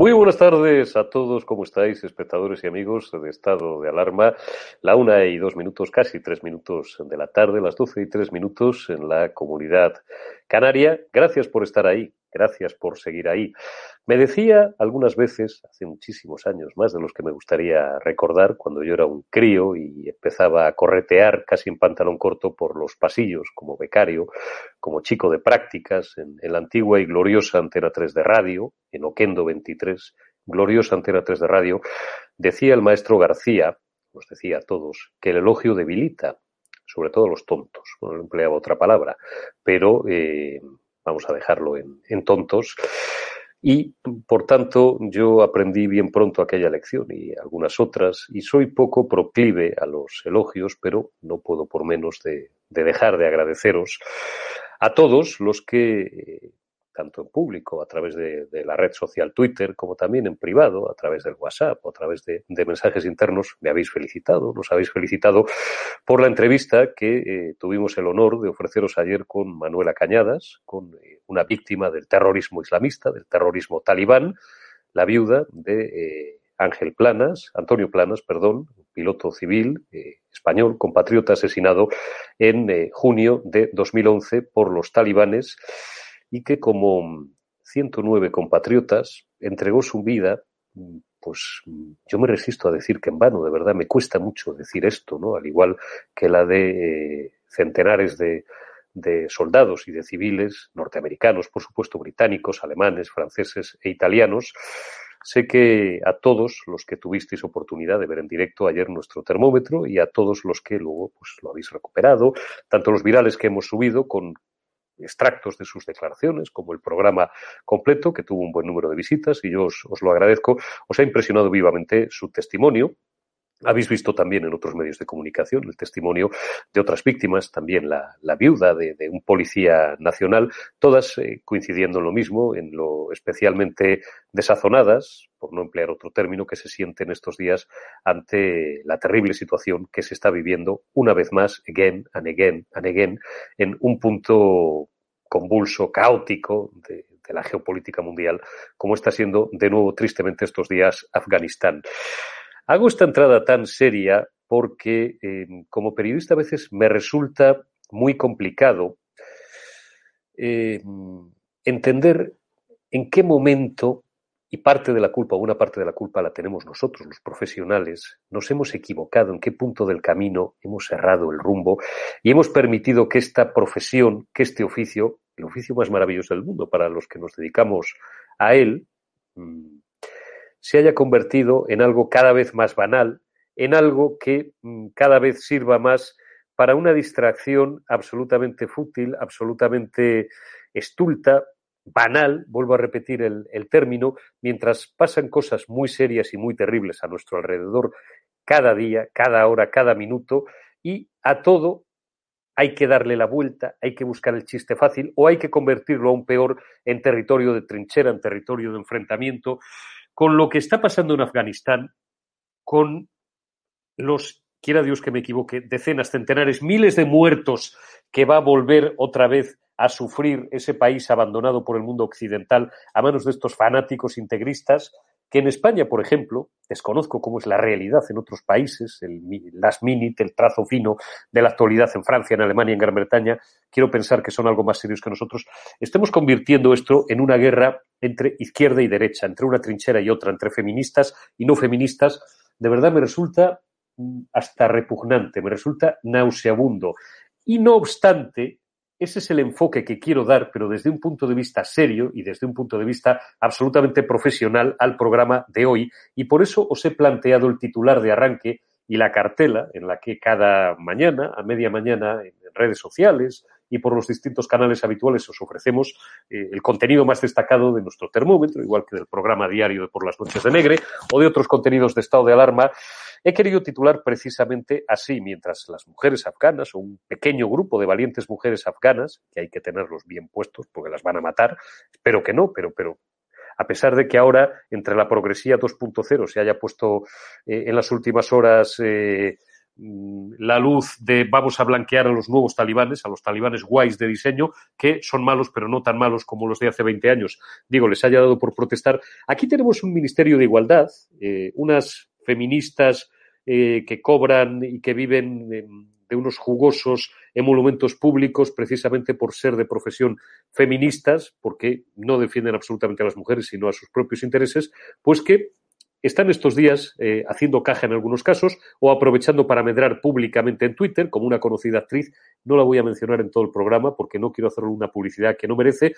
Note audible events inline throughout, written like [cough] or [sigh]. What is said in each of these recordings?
Muy buenas tardes a todos, ¿cómo estáis, espectadores y amigos de Estado de Alarma? La una y dos minutos, casi tres minutos de la tarde, las doce y tres minutos en la comunidad canaria. Gracias por estar ahí, gracias por seguir ahí. Me decía algunas veces, hace muchísimos años, más de los que me gustaría recordar, cuando yo era un crío y empezaba a corretear casi en pantalón corto por los pasillos como becario, como chico de prácticas en, la antigua y gloriosa Antena 3 de radio, en Oquendo 23, gloriosa Antena 3 de radio, decía el maestro García, nos decía a todos, que el elogio debilita, sobre todo los tontos. Bueno, no empleaba otra palabra, pero eh, vamos a dejarlo en, en tontos. Y, por tanto, yo aprendí bien pronto aquella lección y algunas otras, y soy poco proclive a los elogios, pero no puedo por menos de, de dejar de agradeceros a todos los que tanto en público, a través de, la red social Twitter, como también en privado, a través del WhatsApp a través de, mensajes internos, me habéis felicitado, nos habéis felicitado por la entrevista que eh, tuvimos el honor de ofreceros ayer con Manuela Cañadas, con eh, una víctima del terrorismo islamista, del terrorismo talibán, la viuda de eh, Ángel Planas, Antonio Planas, perdón, piloto civil español, compatriota asesinado en junio de 2011 por los talibanes y que como 109 compatriotas entregó su vida, pues yo me resisto a decir que en vano, de verdad me cuesta mucho decir esto, ¿no? Al igual que la de eh, centenares de, de soldados y de civiles norteamericanos, por supuesto británicos, alemanes, franceses e italianos. Sé que a todos los que tuvisteis oportunidad de ver en directo ayer nuestro termómetro y a todos los que luego pues, lo habéis recuperado, tanto los virales que hemos subido con extractos de sus declaraciones, como el programa completo, que tuvo un buen número de visitas y yo os, lo agradezco. Os ha impresionado vivamente su testimonio, habéis visto también en otros medios de comunicación el testimonio de otras víctimas, también la, viuda de, un policía nacional, todas eh, coincidiendo en lo mismo, en lo especialmente desazonadas, por no emplear otro término, que se sienten estos días ante la terrible situación que se está viviendo una vez más, again and again and again, en un punto convulso, caótico de, la geopolítica mundial, como está siendo de nuevo tristemente estos días Afganistán. Hago esta entrada tan seria porque eh, como periodista a veces me resulta muy complicado eh, entender en qué momento, y parte de la culpa, o una parte de la culpa la tenemos nosotros, los profesionales, nos hemos equivocado, en qué punto del camino hemos errado el rumbo y hemos permitido que esta profesión, que este oficio, el oficio más maravilloso del mundo para los que nos dedicamos a él, mm, se haya convertido en algo cada vez más banal, en algo que mm, cada vez sirva más para una distracción absolutamente fútil, absolutamente estulta, banal, vuelvo a repetir el, el, término, mientras pasan cosas muy serias y muy terribles a nuestro alrededor cada día, cada hora, cada minuto, y a todo hay que darle la vuelta, hay que buscar el chiste fácil o hay que convertirlo aún peor en territorio de trinchera, en territorio de enfrentamiento, con lo que está pasando en Afganistán, con los, quiera Dios que me equivoque, decenas, centenares, miles de muertos que va a volver otra vez a sufrir ese país abandonado por el mundo occidental a manos de estos fanáticos integristas, que en España, por ejemplo, desconozco cómo es la realidad en otros países, el last minute, el trazo fino de la actualidad en Francia, en Alemania, en Gran Bretaña, quiero pensar que son algo más serios que nosotros, estemos convirtiendo esto en una guerra entre izquierda y derecha, entre una trinchera y otra, entre feministas y no feministas, de verdad me resulta mm, hasta repugnante, me resulta nauseabundo. Y no obstante, ese es el enfoque que quiero dar, pero desde un punto de vista serio y desde un punto de vista absolutamente profesional al programa de hoy. Y por eso os he planteado el titular de arranque y la cartela en la que cada mañana, a media mañana, en redes sociales y por los distintos canales habituales os ofrecemos eh, el contenido más destacado de nuestro termómetro, igual que del programa diario de Por las Noches de Negre o de otros contenidos de estado de alarma He querido titular precisamente así, mientras las mujeres afganas, o un pequeño grupo de valientes mujeres afganas, que hay que tenerlos bien puestos porque las van a matar, espero que no, pero, pero a pesar de que ahora entre la progresía 2.0 se haya puesto eh, en las últimas horas eh, mm, la luz de vamos a blanquear a los nuevos talibanes, a los talibanes guays de diseño, que son malos, pero no tan malos como los de hace 20 años. Digo, les haya dado por protestar. Aquí tenemos un Ministerio de Igualdad, eh, unas feministas eh, que cobran y que viven de unos jugosos emolumentos públicos precisamente por ser de profesión feministas, porque no defienden absolutamente a las mujeres, sino a sus propios intereses, pues que están estos días eh, haciendo caja en algunos casos o aprovechando para medrar públicamente en Twitter, como una conocida actriz. No la voy a mencionar en todo el programa porque no quiero hacerle una publicidad que no merece,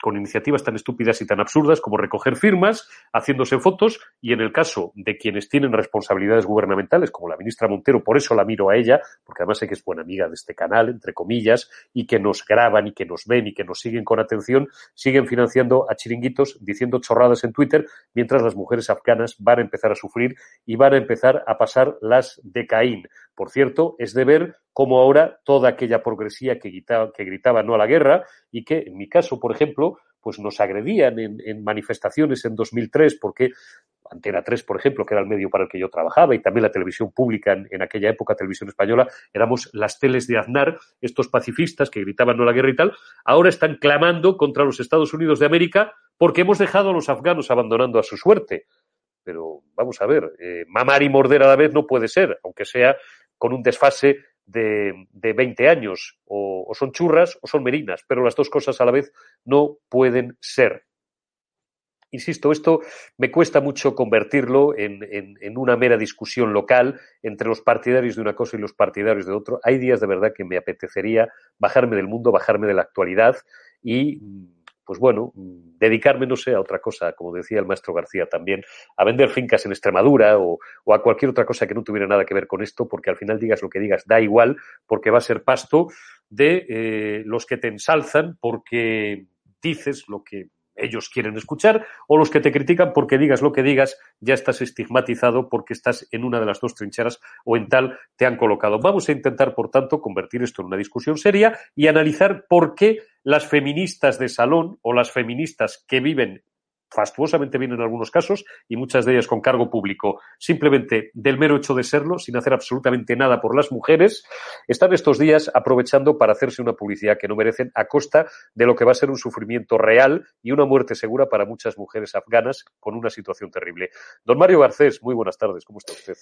con iniciativas tan estúpidas y tan absurdas como recoger firmas, haciéndose fotos, y en el caso de quienes tienen responsabilidades gubernamentales, como la ministra Montero, por eso la miro a ella, porque además sé que es buena amiga de este canal, entre comillas, y que nos graban y que nos ven y que nos siguen con atención, siguen financiando a chiringuitos diciendo chorradas en Twitter, mientras las mujeres afganas van a empezar a sufrir y van a empezar a pasar las de Caín. Por cierto, es de ver cómo ahora toda aquella progresía que gritaba, que gritaba no a la guerra y que, en mi caso, por ejemplo, pues nos agredían en, manifestaciones en 2003 porque Antena 3, por ejemplo, que era el medio para el que yo trabajaba, y también la televisión pública en, aquella época, televisión española, éramos las teles de Aznar, estos pacifistas que gritaban no a la guerra y tal, ahora están clamando contra los Estados Unidos de América porque hemos dejado a los afganos abandonando a su suerte. Pero vamos a ver, eh, mamar y morder a la vez no puede ser, aunque sea con un desfase de, de 20 años. O, o, son churras o son merinas, pero las dos cosas a la vez no pueden ser. Insisto, esto me cuesta mucho convertirlo en, en, en, una mera discusión local entre los partidarios de una cosa y los partidarios de otro. Hay días de verdad que me apetecería bajarme del mundo, bajarme de la actualidad y pues bueno, dedicarme, no sé, a otra cosa, como decía el maestro García también, a vender fincas en Extremadura o, a cualquier otra cosa que no tuviera nada que ver con esto, porque al final digas lo que digas, da igual, porque va a ser pasto de eh, los que te ensalzan, porque dices lo que ellos quieren escuchar, o los que te critican porque digas lo que digas, ya estás estigmatizado porque estás en una de las dos trincheras o en tal te han colocado. Vamos a intentar, por tanto, convertir esto en una discusión seria y analizar por qué las feministas de salón o las feministas que viven fastuosamente bien en algunos casos y muchas de ellas con cargo público, simplemente del mero hecho de serlo, sin hacer absolutamente nada por las mujeres, están estos días aprovechando para hacerse una publicidad que no merecen a costa de lo que va a ser un sufrimiento real y una muerte segura para muchas mujeres afganas con una situación terrible. Don Mario Garcés, muy buenas tardes, ¿cómo está usted?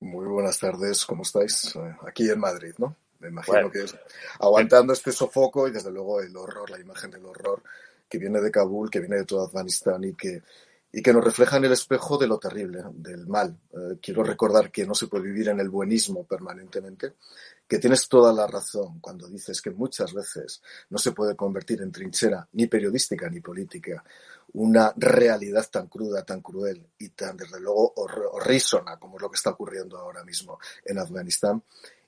Muy buenas tardes, ¿cómo estáis? Eh, aquí en Madrid, ¿no? Me imagino bueno. que es aguantando este sofoco y desde luego el horror, la imagen del horror que viene de Kabul, que viene de todo Afganistán y que, y que nos refleja en el espejo de lo terrible, del mal. Eh, quiero recordar que no se puede vivir en el buenismo permanentemente, que tienes toda la razón cuando dices que muchas veces no se puede convertir en trinchera ni periodística ni política una realidad tan cruda, tan cruel y tan, desde luego, horrísona como es lo que está ocurriendo ahora mismo en Afganistán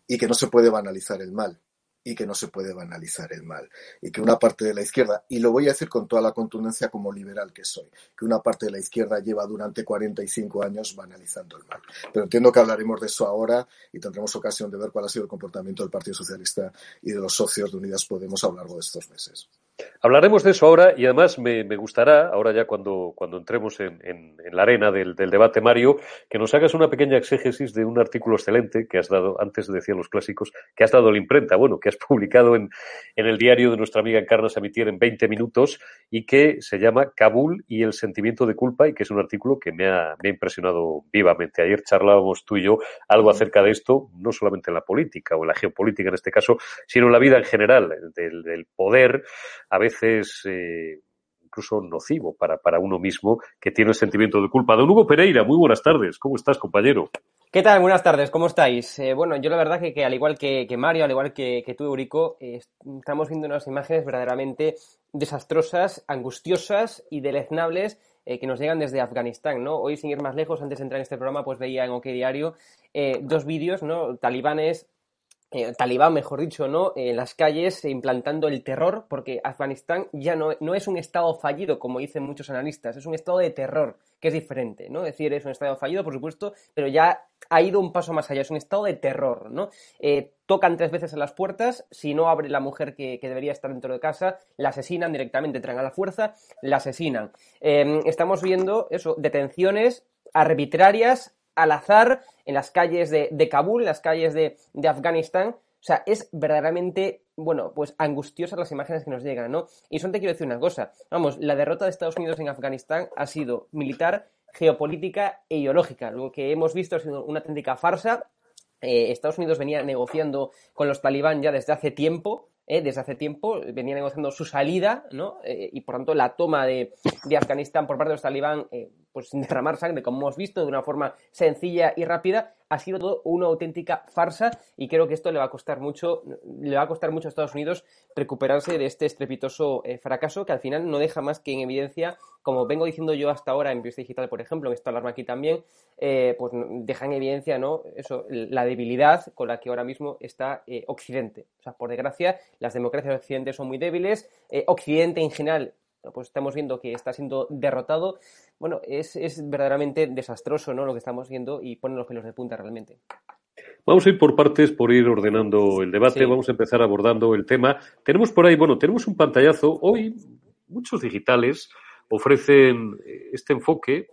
y que no se puede banalizar el mal y que no se puede banalizar el mal. Y que una parte de la izquierda, y lo voy a decir con toda la contundencia como liberal que soy, que una parte de la izquierda lleva durante 45 años banalizando el mal. Pero entiendo que hablaremos de eso ahora y tendremos ocasión de ver cuál ha sido el comportamiento del Partido Socialista y de los socios de Unidas Podemos a lo largo de estos meses. Hablaremos de eso ahora y además me, me gustará, ahora ya cuando, cuando entremos en, en, en la arena del, del, debate, Mario, que nos hagas una pequeña exégesis de un artículo excelente que has dado, antes decían los clásicos, que has dado la imprenta, bueno, que has publicado en, en el diario de nuestra amiga Encarna Samitier en 20 minutos y que se llama Kabul y el sentimiento de culpa y que es un artículo que me ha, me ha impresionado vivamente. Ayer charlábamos tú y yo algo acerca de esto, no solamente en la política o en la geopolítica en este caso, sino en la vida en general, del, del poder a veces eh, incluso nocivo para, para uno mismo que tiene el sentimiento de culpa. Don Hugo Pereira, muy buenas tardes. ¿Cómo estás, compañero? ¿Qué tal? Buenas tardes, ¿cómo estáis? Eh, bueno, yo la verdad que, que al igual que, que, Mario, al igual que, que tú, Eurico, eh, estamos viendo unas imágenes verdaderamente desastrosas, angustiosas y deleznables que nos llegan desde Afganistán, ¿no? Hoy, sin ir más lejos, antes de entrar en este programa, pues veía en OK Diario dos vídeos, ¿no? Talibanes eh, talibán, mejor dicho, ¿no? En las calles implantando el terror, porque Afganistán ya no, no, es un estado fallido, como dicen muchos analistas, es un estado de terror, que es diferente, ¿no? Es decir, es un estado fallido, por supuesto, pero ya ha ido un paso más allá, es un estado de terror, ¿no? Eh, tocan tres veces a las puertas, si no abre la mujer que, que, debería estar dentro de casa, la asesinan directamente, traen a la fuerza, la asesinan. Eh, estamos viendo eso, detenciones arbitrarias al azar en las calles de, de Kabul, en las calles de, de Afganistán. O sea, es verdaderamente, bueno, pues angustiosas las imágenes que nos llegan, ¿no? Y son te quiero decir una cosa. Vamos, la derrota de Estados Unidos en Afganistán ha sido militar, geopolítica e ideológica. Lo que hemos visto ha sido una auténtica farsa. Eh, Estados Unidos venía negociando con los talibán ya desde hace tiempo, eh, desde hace tiempo, venía negociando su salida, ¿no? Eh, y por tanto la toma de, de, Afganistán por parte de los talibán, pues sin [laughs] derramar sangre, como hemos visto, de una forma sencilla y rápida, ha sido todo una auténtica farsa y creo que esto le va a costar mucho, le va a costar mucho a Estados Unidos recuperarse de este estrepitoso eh, fracaso que al final no deja más que en evidencia, como vengo diciendo yo hasta ahora en Bios Digital, por ejemplo, en esta alarma aquí también, eh, pues deja en evidencia ¿no? Eso, la debilidad con la que ahora mismo está eh, Occidente. O sea, por desgracia, las democracias de Occidente son muy débiles, Occidente en general pues estamos viendo que está siendo derrotado. Bueno, es, es verdaderamente desastroso ¿no? lo que estamos viendo y pone los pelos de punta realmente. Vamos a ir por partes, por ir ordenando el debate. Sí. Vamos a empezar abordando el tema. Tenemos por ahí, bueno, tenemos un pantallazo. Hoy muchos digitales ofrecen este enfoque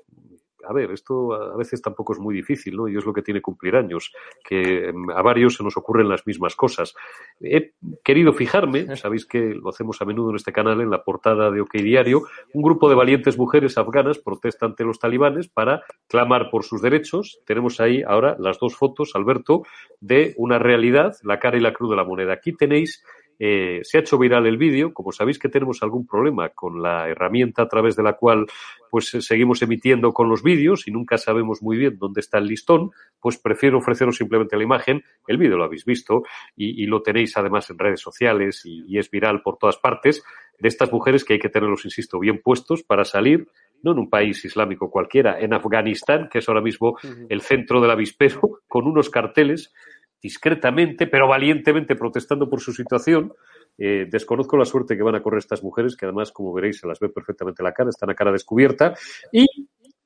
a ver, esto a veces tampoco es muy difícil, ¿no? Y es lo que tiene cumplir años, que mm, a varios se nos ocurren las mismas cosas. He querido fijarme, [laughs] sabéis que lo hacemos a menudo en este canal, en la portada de OK Diario, un grupo de valientes mujeres afganas protesta ante los talibanes para clamar por sus derechos. Tenemos ahí ahora las dos fotos, Alberto, de una realidad, la cara y la cruz de la moneda. Aquí tenéis eh, se ha hecho viral el vídeo. Como sabéis que tenemos algún problema con la herramienta a través de la cual pues seguimos emitiendo con los vídeos y nunca sabemos muy bien dónde está el listón, pues prefiero ofreceros simplemente la imagen. El vídeo lo habéis visto y, y, lo tenéis además en redes sociales y, y es viral por todas partes de estas mujeres que hay que tenerlos, insisto, bien puestos para salir no en un país islámico cualquiera, en Afganistán, que es ahora mismo el centro del avispero, [laughs] con unos carteles discretamente, pero valientemente protestando por su situación. Eh, desconozco la suerte que van a correr estas mujeres, que además, como veréis, se las ve perfectamente la cara, están a cara descubierta. Y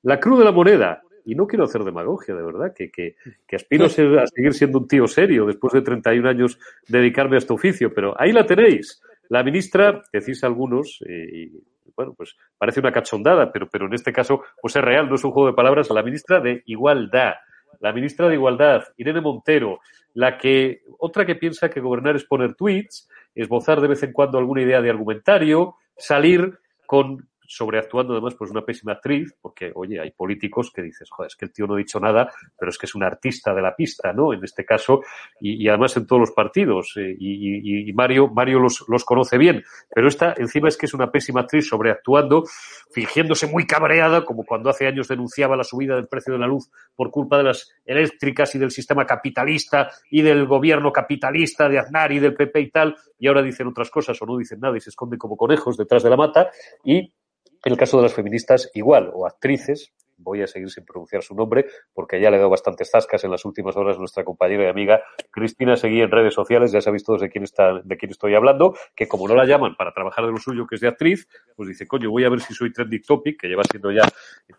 la cruz de la moneda. Y no quiero hacer demagogia, de verdad, que, que, que aspiro a, ser, a, seguir siendo un tío serio después de 31 años dedicarme a este oficio, pero ahí la tenéis. La ministra, decís algunos, eh, y bueno, pues parece una cachondada, pero, pero en este caso, pues es real, no es un juego de palabras, la ministra de Igualdad la ministra de Igualdad, Irene Montero, la que, otra que piensa que gobernar es poner tweets, esbozar de vez en cuando alguna idea de argumentario, salir con sobreactuando además pues una pésima actriz, porque oye, hay políticos que dices, joder, es que el tío no ha dicho nada, pero es que es un artista de la pista, ¿no? En este caso, y, y además en todos los partidos, eh, y, y, Mario, Mario los, los conoce bien, pero esta encima es que es una pésima actriz sobreactuando, fingiéndose muy cabreada, como cuando hace años denunciaba la subida del precio de la luz por culpa de las eléctricas y del sistema capitalista y del gobierno capitalista de Aznar y del PP y tal, y ahora dicen otras cosas o no dicen nada y se esconden como conejos detrás de la mata, y en el caso de las feministas, igual, o actrices, voy a seguir sin pronunciar su nombre, porque ya le he dado bastantes zascas en las últimas horas nuestra compañera y amiga Cristina Seguí en redes sociales, ya sabéis todos de quién, está, de quién estoy hablando, que como no la llaman para trabajar de lo suyo, que es de actriz, pues dice, coño, voy a ver si soy trending topic, que lleva siendo ya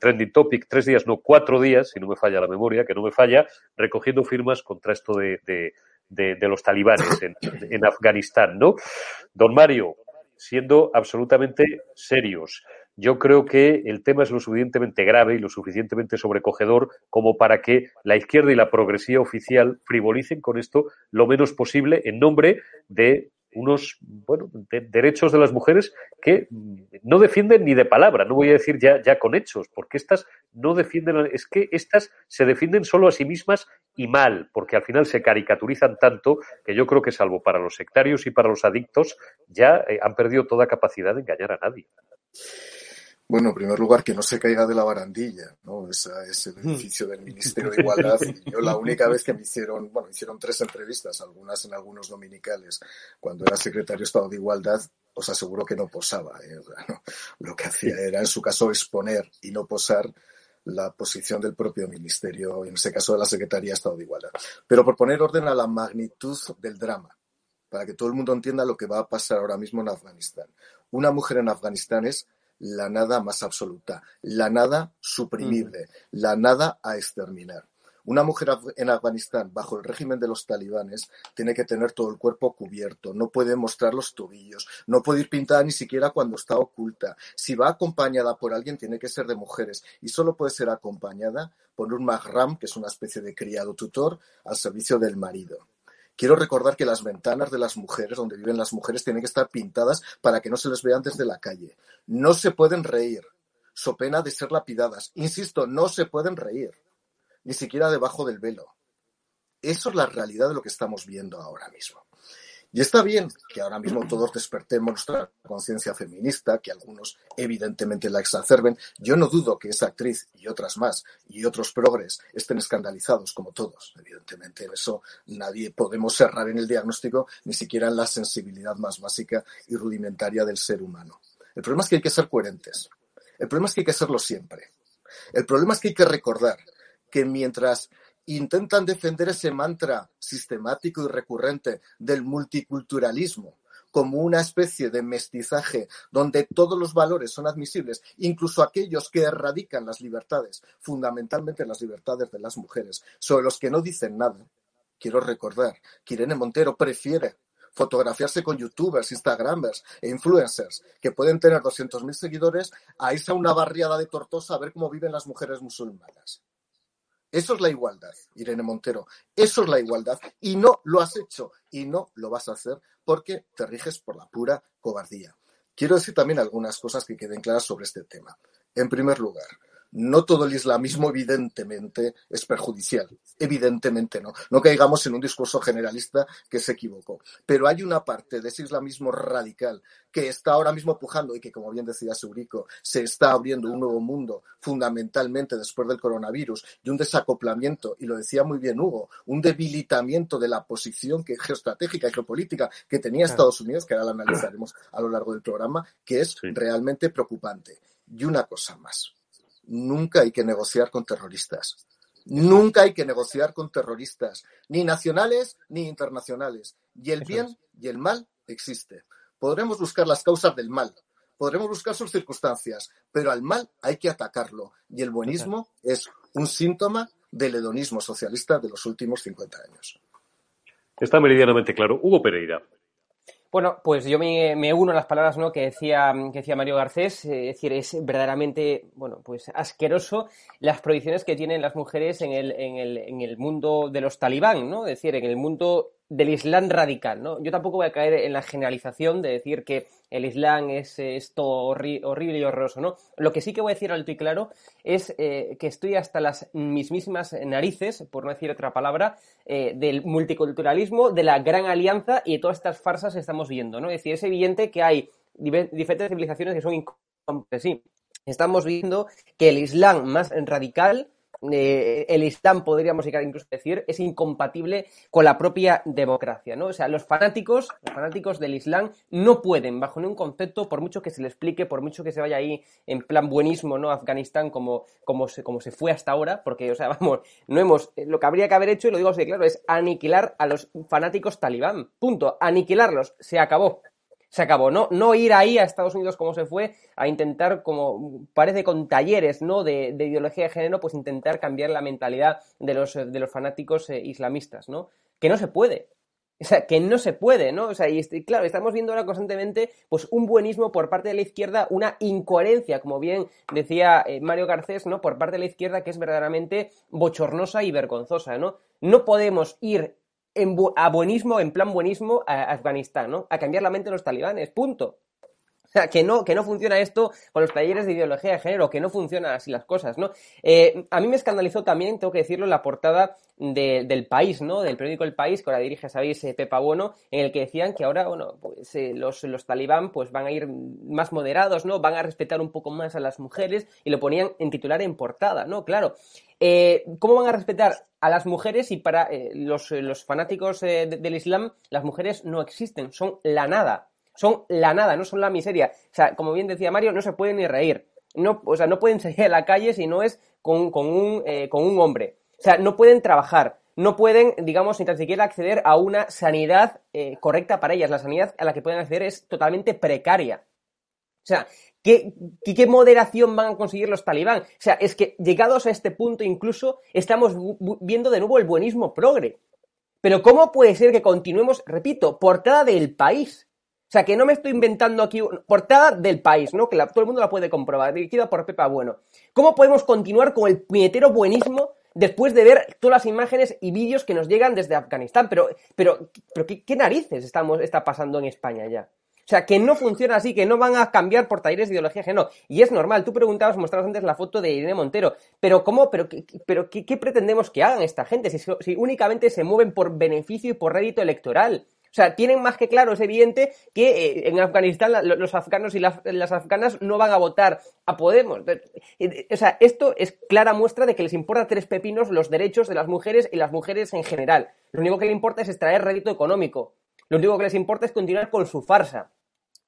trending topic tres días, no cuatro días, si no me falla la memoria, que no me falla, recogiendo firmas contra esto de, de, de, de los talibanes en, en Afganistán, ¿no? Don Mario, siendo absolutamente serios, yo creo que el tema es lo suficientemente grave y lo suficientemente sobrecogedor como para que la izquierda y la progresía oficial frivolicen con esto lo menos posible en nombre de unos bueno, de derechos de las mujeres que no defienden ni de palabra, no voy a decir ya, ya con hechos, porque estas no defienden, es que estas se defienden solo a sí mismas y mal, porque al final se caricaturizan tanto que yo creo que salvo para los sectarios y para los adictos ya eh, han perdido toda capacidad de engañar a nadie. Bueno, en primer lugar, que no se caiga de la barandilla, ¿no? Esa es el edificio del Ministerio de Igualdad. Y yo la única vez que me hicieron, bueno, hicieron tres entrevistas, algunas en algunos dominicales, cuando era secretario de Estado de Igualdad, os aseguro que no posaba. ¿eh? Lo que hacía era, en su caso, exponer y no posar la posición del propio ministerio, en ese caso de la Secretaría de Estado de Igualdad. Pero por poner orden a la magnitud del drama, para que todo el mundo entienda lo que va a pasar ahora mismo en Afganistán. Una mujer en Afganistán es la nada más absoluta, la nada suprimible, mm. la nada a exterminar. Una mujer en Afganistán, bajo el régimen de los talibanes, tiene que tener todo el cuerpo cubierto, no puede mostrar los tobillos, no puede ir pintada ni siquiera cuando está oculta. Si va acompañada por alguien, tiene que ser de mujeres y solo puede ser acompañada por un mahram, que es una especie de criado tutor, al servicio del marido. Quiero recordar que las ventanas de las mujeres, donde viven las mujeres, tienen que estar pintadas para que no se les vean desde la calle. No se pueden reír, so pena de ser lapidadas. Insisto, no se pueden reír ni siquiera debajo del velo. Eso es la realidad de lo que estamos viendo ahora mismo. Y está bien que ahora mismo todos despertemos nuestra conciencia feminista, que algunos evidentemente la exacerben. Yo no dudo que esa actriz y otras más y otros progres estén escandalizados como todos. Evidentemente en eso nadie podemos cerrar en el diagnóstico, ni siquiera en la sensibilidad más básica y rudimentaria del ser humano. El problema es que hay que ser coherentes. El problema es que hay que serlo siempre. El problema es que hay que recordar que mientras intentan defender ese mantra sistemático y recurrente del multiculturalismo como una especie de mestizaje donde todos los valores son admisibles, incluso aquellos que erradican las libertades, fundamentalmente las libertades de las mujeres, sobre los que no dicen nada. Quiero recordar que Irene Montero prefiere fotografiarse con youtubers, instagramers e influencers que pueden tener 200.000 seguidores a irse a una barriada de Tortosa a ver cómo viven las mujeres musulmanas. Eso es la igualdad, Irene Montero. Eso es la igualdad. Y no lo has hecho y no lo vas a hacer porque te riges por la pura cobardía. Quiero decir también algunas cosas que queden claras sobre este tema. En primer lugar, no todo el islamismo evidentemente es perjudicial. Evidentemente no. No caigamos en un discurso generalista que se equivocó. Pero hay una parte de ese islamismo radical que está ahora mismo pujando y que, como bien decía Seurico, se está abriendo un nuevo mundo fundamentalmente después del coronavirus y un desacoplamiento, y lo decía muy bien Hugo, un debilitamiento de la posición geoestratégica y geopolítica que tenía Estados Unidos, que ahora la analizaremos a lo largo del programa, que es realmente preocupante. Y una cosa más nunca hay que negociar con terroristas. Nunca hay que negociar con terroristas, ni nacionales ni internacionales. Y el bien y el mal existe. Podremos buscar las causas del mal, podremos buscar sus circunstancias, pero al mal hay que atacarlo. Y el buenismo es un síntoma del hedonismo socialista de los últimos 50 años. Está meridianamente claro. Hugo Pereira. Bueno, pues yo me, uno a las palabras ¿no? que, decía, que decía Mario Garcés, eh, es decir, es verdaderamente, bueno, pues asqueroso las prohibiciones que tienen las mujeres en el, en el, en el mundo de los talibán, ¿no? Es decir, en el mundo del Islam radical, ¿no? Yo tampoco voy a caer en la generalización de decir que el Islam es esto horrible y horroroso, ¿no? Lo que sí que voy a decir alto y claro es eh, que estoy hasta las mismísimas narices, por no decir otra palabra, eh, del multiculturalismo, de la gran alianza y de todas estas farsas que estamos viendo, ¿no? Es decir, es evidente que hay diferentes civilizaciones que son incompatibles, sí. Estamos viendo que el Islam más radical eh, el Islam, podríamos incluso decir, es incompatible con la propia democracia, ¿no? O sea, los fanáticos, los fanáticos del Islam no pueden, bajo ningún concepto, por mucho que se le explique, por mucho que se vaya ahí en plan buenismo, ¿no? Afganistán como, como, se, como se fue hasta ahora, porque, o sea, [laughs] vamos, no hemos, lo que habría que haber hecho, y lo digo así claro, es aniquilar a los fanáticos talibán, punto, aniquilarlos, se acabó se acabó. No, no ir ahí a Estados Unidos como se fue a intentar, como parece con talleres ¿no? de, ideología de género, pues intentar cambiar la mentalidad de los, de los fanáticos eh, islamistas, ¿no? Que no se puede. O sea, que no se puede, ¿no? O sea, y claro, estamos viendo ahora constantemente pues un buenismo por parte de la izquierda, una incoherencia, como bien decía eh, Mario Garcés, ¿no? Por parte de la izquierda que es verdaderamente bochornosa y vergonzosa, ¿no? No podemos ir a buenismo, en plan buenismo, a Afganistán, ¿no? A cambiar la mente de los talibanes, punto. Que no, que no funciona esto con los talleres de ideología de género, que no funcionan así las cosas, ¿no? Eh, a mí me escandalizó también, tengo que decirlo, la portada del País, ¿no? Del periódico El País, que ahora dirige, sabéis, eh, Pepa Bueno, en el que decían que ahora, bueno, pues eh, los, los talibán pues van a ir más moderados, ¿no? Van a respetar un poco más a las mujeres y lo ponían en titular en portada, ¿no? Claro. ¿Cómo van a respetar a las mujeres y para los, los, fanáticos del Islam las mujeres no existen, son la nada son la nada, no son la miseria. O sea, como bien decía Mario, no se pueden ni reír. No, o sea, no pueden salir a la calle si no es con, un, eh, con un hombre. O sea, no pueden trabajar, no pueden, digamos, ni tan siquiera acceder a una sanidad eh, correcta para ellas. La sanidad a la que pueden acceder es totalmente precaria. O sea, ¿Qué, ¿Qué, moderación van a conseguir los talibán? O sea, es que llegados a este punto incluso estamos viendo de nuevo el buenismo progre. Pero ¿cómo puede ser que continuemos, repito, portada del país? Sea, que no me estoy inventando aquí, portada del país, ¿no? Que todo el mundo la puede comprobar, dirigida por Pepa Bueno. ¿Cómo podemos continuar con el puñetero buenismo después de ver todas las imágenes y vídeos que nos llegan desde Afganistán? Pero, pero, pero ¿qué, narices estamos, está pasando en España ya? O sea, que no funciona así, que no van a cambiar por talleres de ideología que no. Y es normal. Tú preguntabas, mostrabas antes la foto de Irene Montero. Pero ¿cómo? ¿Pero qué, pero qué, pretendemos que hagan esta gente? Si, únicamente se mueven por beneficio y por rédito electoral. O sea, tienen más que claro, es evidente, que eh, en Afganistán los afganos y las, afganas no van a votar a Podemos. O sea, esto es clara muestra de que les importa tres pepinos los derechos de las mujeres y las mujeres en general. Lo único que les importa es extraer rédito económico. Lo único que les importa es continuar con su farsa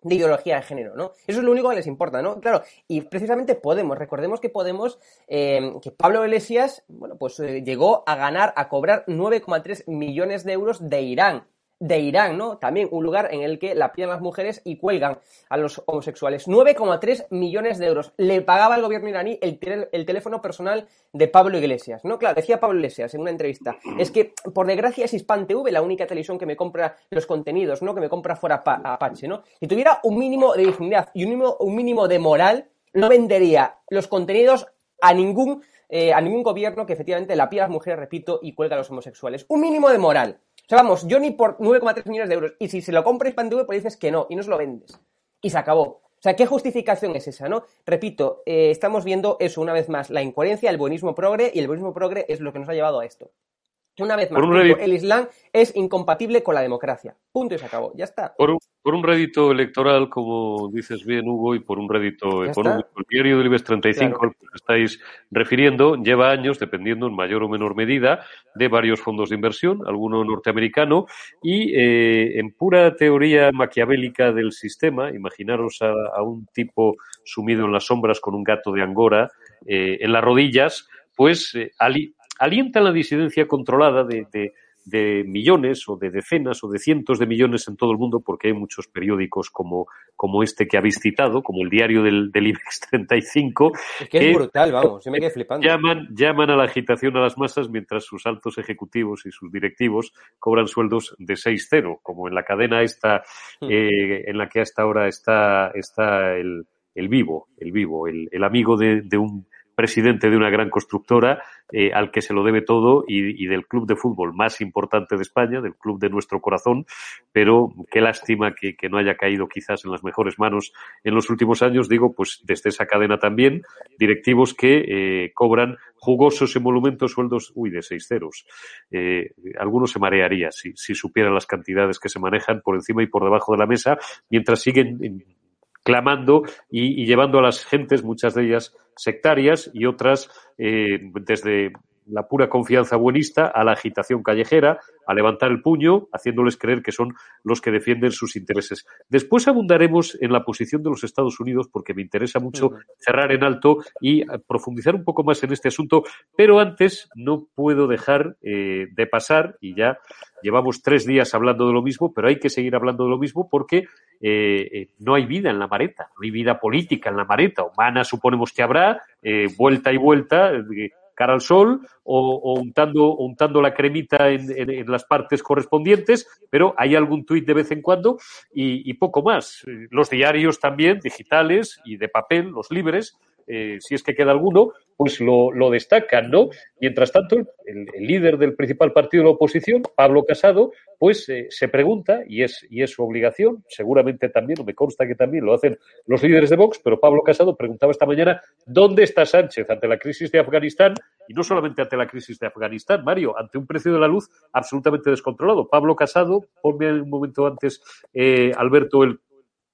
de ideología de género, ¿no? Eso es lo único que les importa, ¿no? Claro, y precisamente Podemos, recordemos que Podemos, eh, que Pablo Iglesias, bueno, pues eh, llegó a ganar, a cobrar 9,3 millones de euros de Irán de Irán, ¿no? También un lugar en el que la pillan las mujeres y cuelgan a los homosexuales. 9,3 millones de euros. Le pagaba el gobierno iraní el, el, teléfono personal de Pablo Iglesias, ¿no? Claro, decía Pablo Iglesias en una entrevista, es que por desgracia es Hispan TV la única televisión que me compra los contenidos, ¿no? Que me compra fuera Apache, ¿no? Si tuviera un mínimo de dignidad y un mínimo, un mínimo de moral, no vendería los contenidos a ningún, eh, a ningún gobierno que efectivamente la pilla a las mujeres, repito, y cuelga a los homosexuales. Un mínimo de moral. O sea, vamos, ni por 9,3 millones de euros. Y si se lo compra TV, pues dices que no, y no se lo vendes. Y se acabó. O sea, ¿qué justificación es esa, no? Repito, eh, estamos viendo eso una vez más, la incoherencia, el buenismo progre, y el buenismo progre es lo que nos ha llevado a esto. Una vez más, el Islam es incompatible con la democracia. Punto y se acabó. Ya está. Por un, por un rédito electoral, como dices bien, Hugo, y por un rédito económico. El diario del IBEX 35, al que estáis refiriendo, lleva años dependiendo en mayor o menor medida de varios fondos de inversión, alguno norteamericano, y eh, en pura teoría maquiavélica del sistema, imaginaros a, un tipo sumido en las sombras con un gato de Angora eh, en las rodillas, pues eh, ali, alientan la disidencia controlada de, de, millones o de decenas o de cientos de millones en todo el mundo, porque hay muchos periódicos como, como este que habéis citado, como el diario del, del IBEX 35. Es que, es brutal, vamos, se me quedé flipando. Llaman, llaman a la agitación a las masas mientras sus altos ejecutivos y sus directivos cobran sueldos de 6-0, como en la cadena esta, hmm. eh, en la que hasta ahora está, está el, el vivo, el vivo, el, el amigo de, de un presidente de una gran constructora eh, al que se lo debe todo y, y, del club de fútbol más importante de España, del club de nuestro corazón, pero qué lástima que, no haya caído quizás en las mejores manos en los últimos años, digo, pues desde esa cadena también, directivos que eh, cobran jugosos emolumentos sueldos, uy, de seis ceros. Eh, algunos se marearía si, si supieran las cantidades que se manejan por encima y por debajo de la mesa, mientras siguen clamando y, y, llevando a las gentes, muchas de ellas sectarias y otras eh, desde la pura confianza buenista a la agitación callejera, a levantar el puño, haciéndoles creer que son los que defienden sus intereses. Después abundaremos en la posición de los Estados Unidos porque me interesa mucho cerrar en alto y eh, profundizar un poco más en este asunto, pero antes no puedo dejar eh, de pasar, y ya llevamos tres días hablando de lo mismo, pero hay que seguir hablando de lo mismo porque eh, eh no hay vida en la mareta, no hay vida política en la mareta. Humana suponemos que habrá, vuelta y vuelta, cara al sol o, o untando, untando la cremita en, en, las partes correspondientes, pero hay algún tuit de vez en cuando y, poco más. Los diarios también, digitales y de papel, los libres, eh, si es que queda alguno, pues lo, lo destacan, ¿no? Mientras tanto, el, líder del principal partido de la oposición, Pablo Casado, pues eh, se pregunta, y es, y es su obligación, seguramente también, o me consta que también lo hacen los líderes de Vox, pero Pablo Casado preguntaba esta mañana, ¿dónde está Sánchez ante la crisis de Afganistán? Y no solamente ante la crisis de Afganistán, Mario, ante un precio de la luz absolutamente descontrolado. Pablo Casado, ponme un momento antes, eh, Alberto, el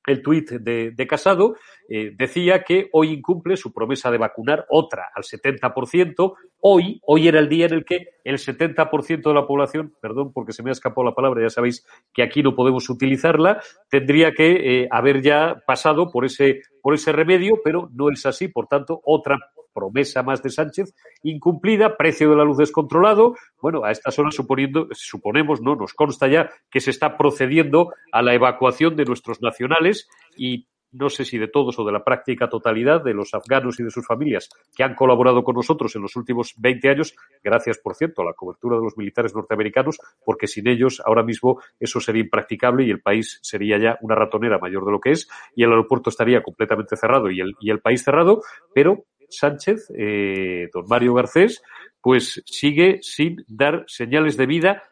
el tuit de, de, Casado, eh, decía que hoy incumple su promesa de vacunar otra al 70%. Hoy, hoy era el día en el que el 70% de la población, perdón porque se me ha escapado la palabra, ya sabéis que aquí no podemos utilizarla, tendría que eh, haber ya pasado por ese, por ese remedio, pero no es así. Por tanto, otra promesa más de Sánchez incumplida, precio de la luz descontrolado. Bueno, a estas horas suponiendo, suponemos, no, nos consta ya que se está procediendo a la evacuación de nuestros nacionales y no sé si de todos o de la práctica totalidad de los afganos y de sus familias que han colaborado con nosotros en los últimos 20 años, gracias, por cierto, a la cobertura de los militares norteamericanos, porque sin ellos ahora mismo eso sería impracticable y el país sería ya una ratonera mayor de lo que es y el aeropuerto estaría completamente cerrado y el, y el país cerrado, pero Sánchez, eh, don Mario Garcés, pues sigue sin dar señales de vida.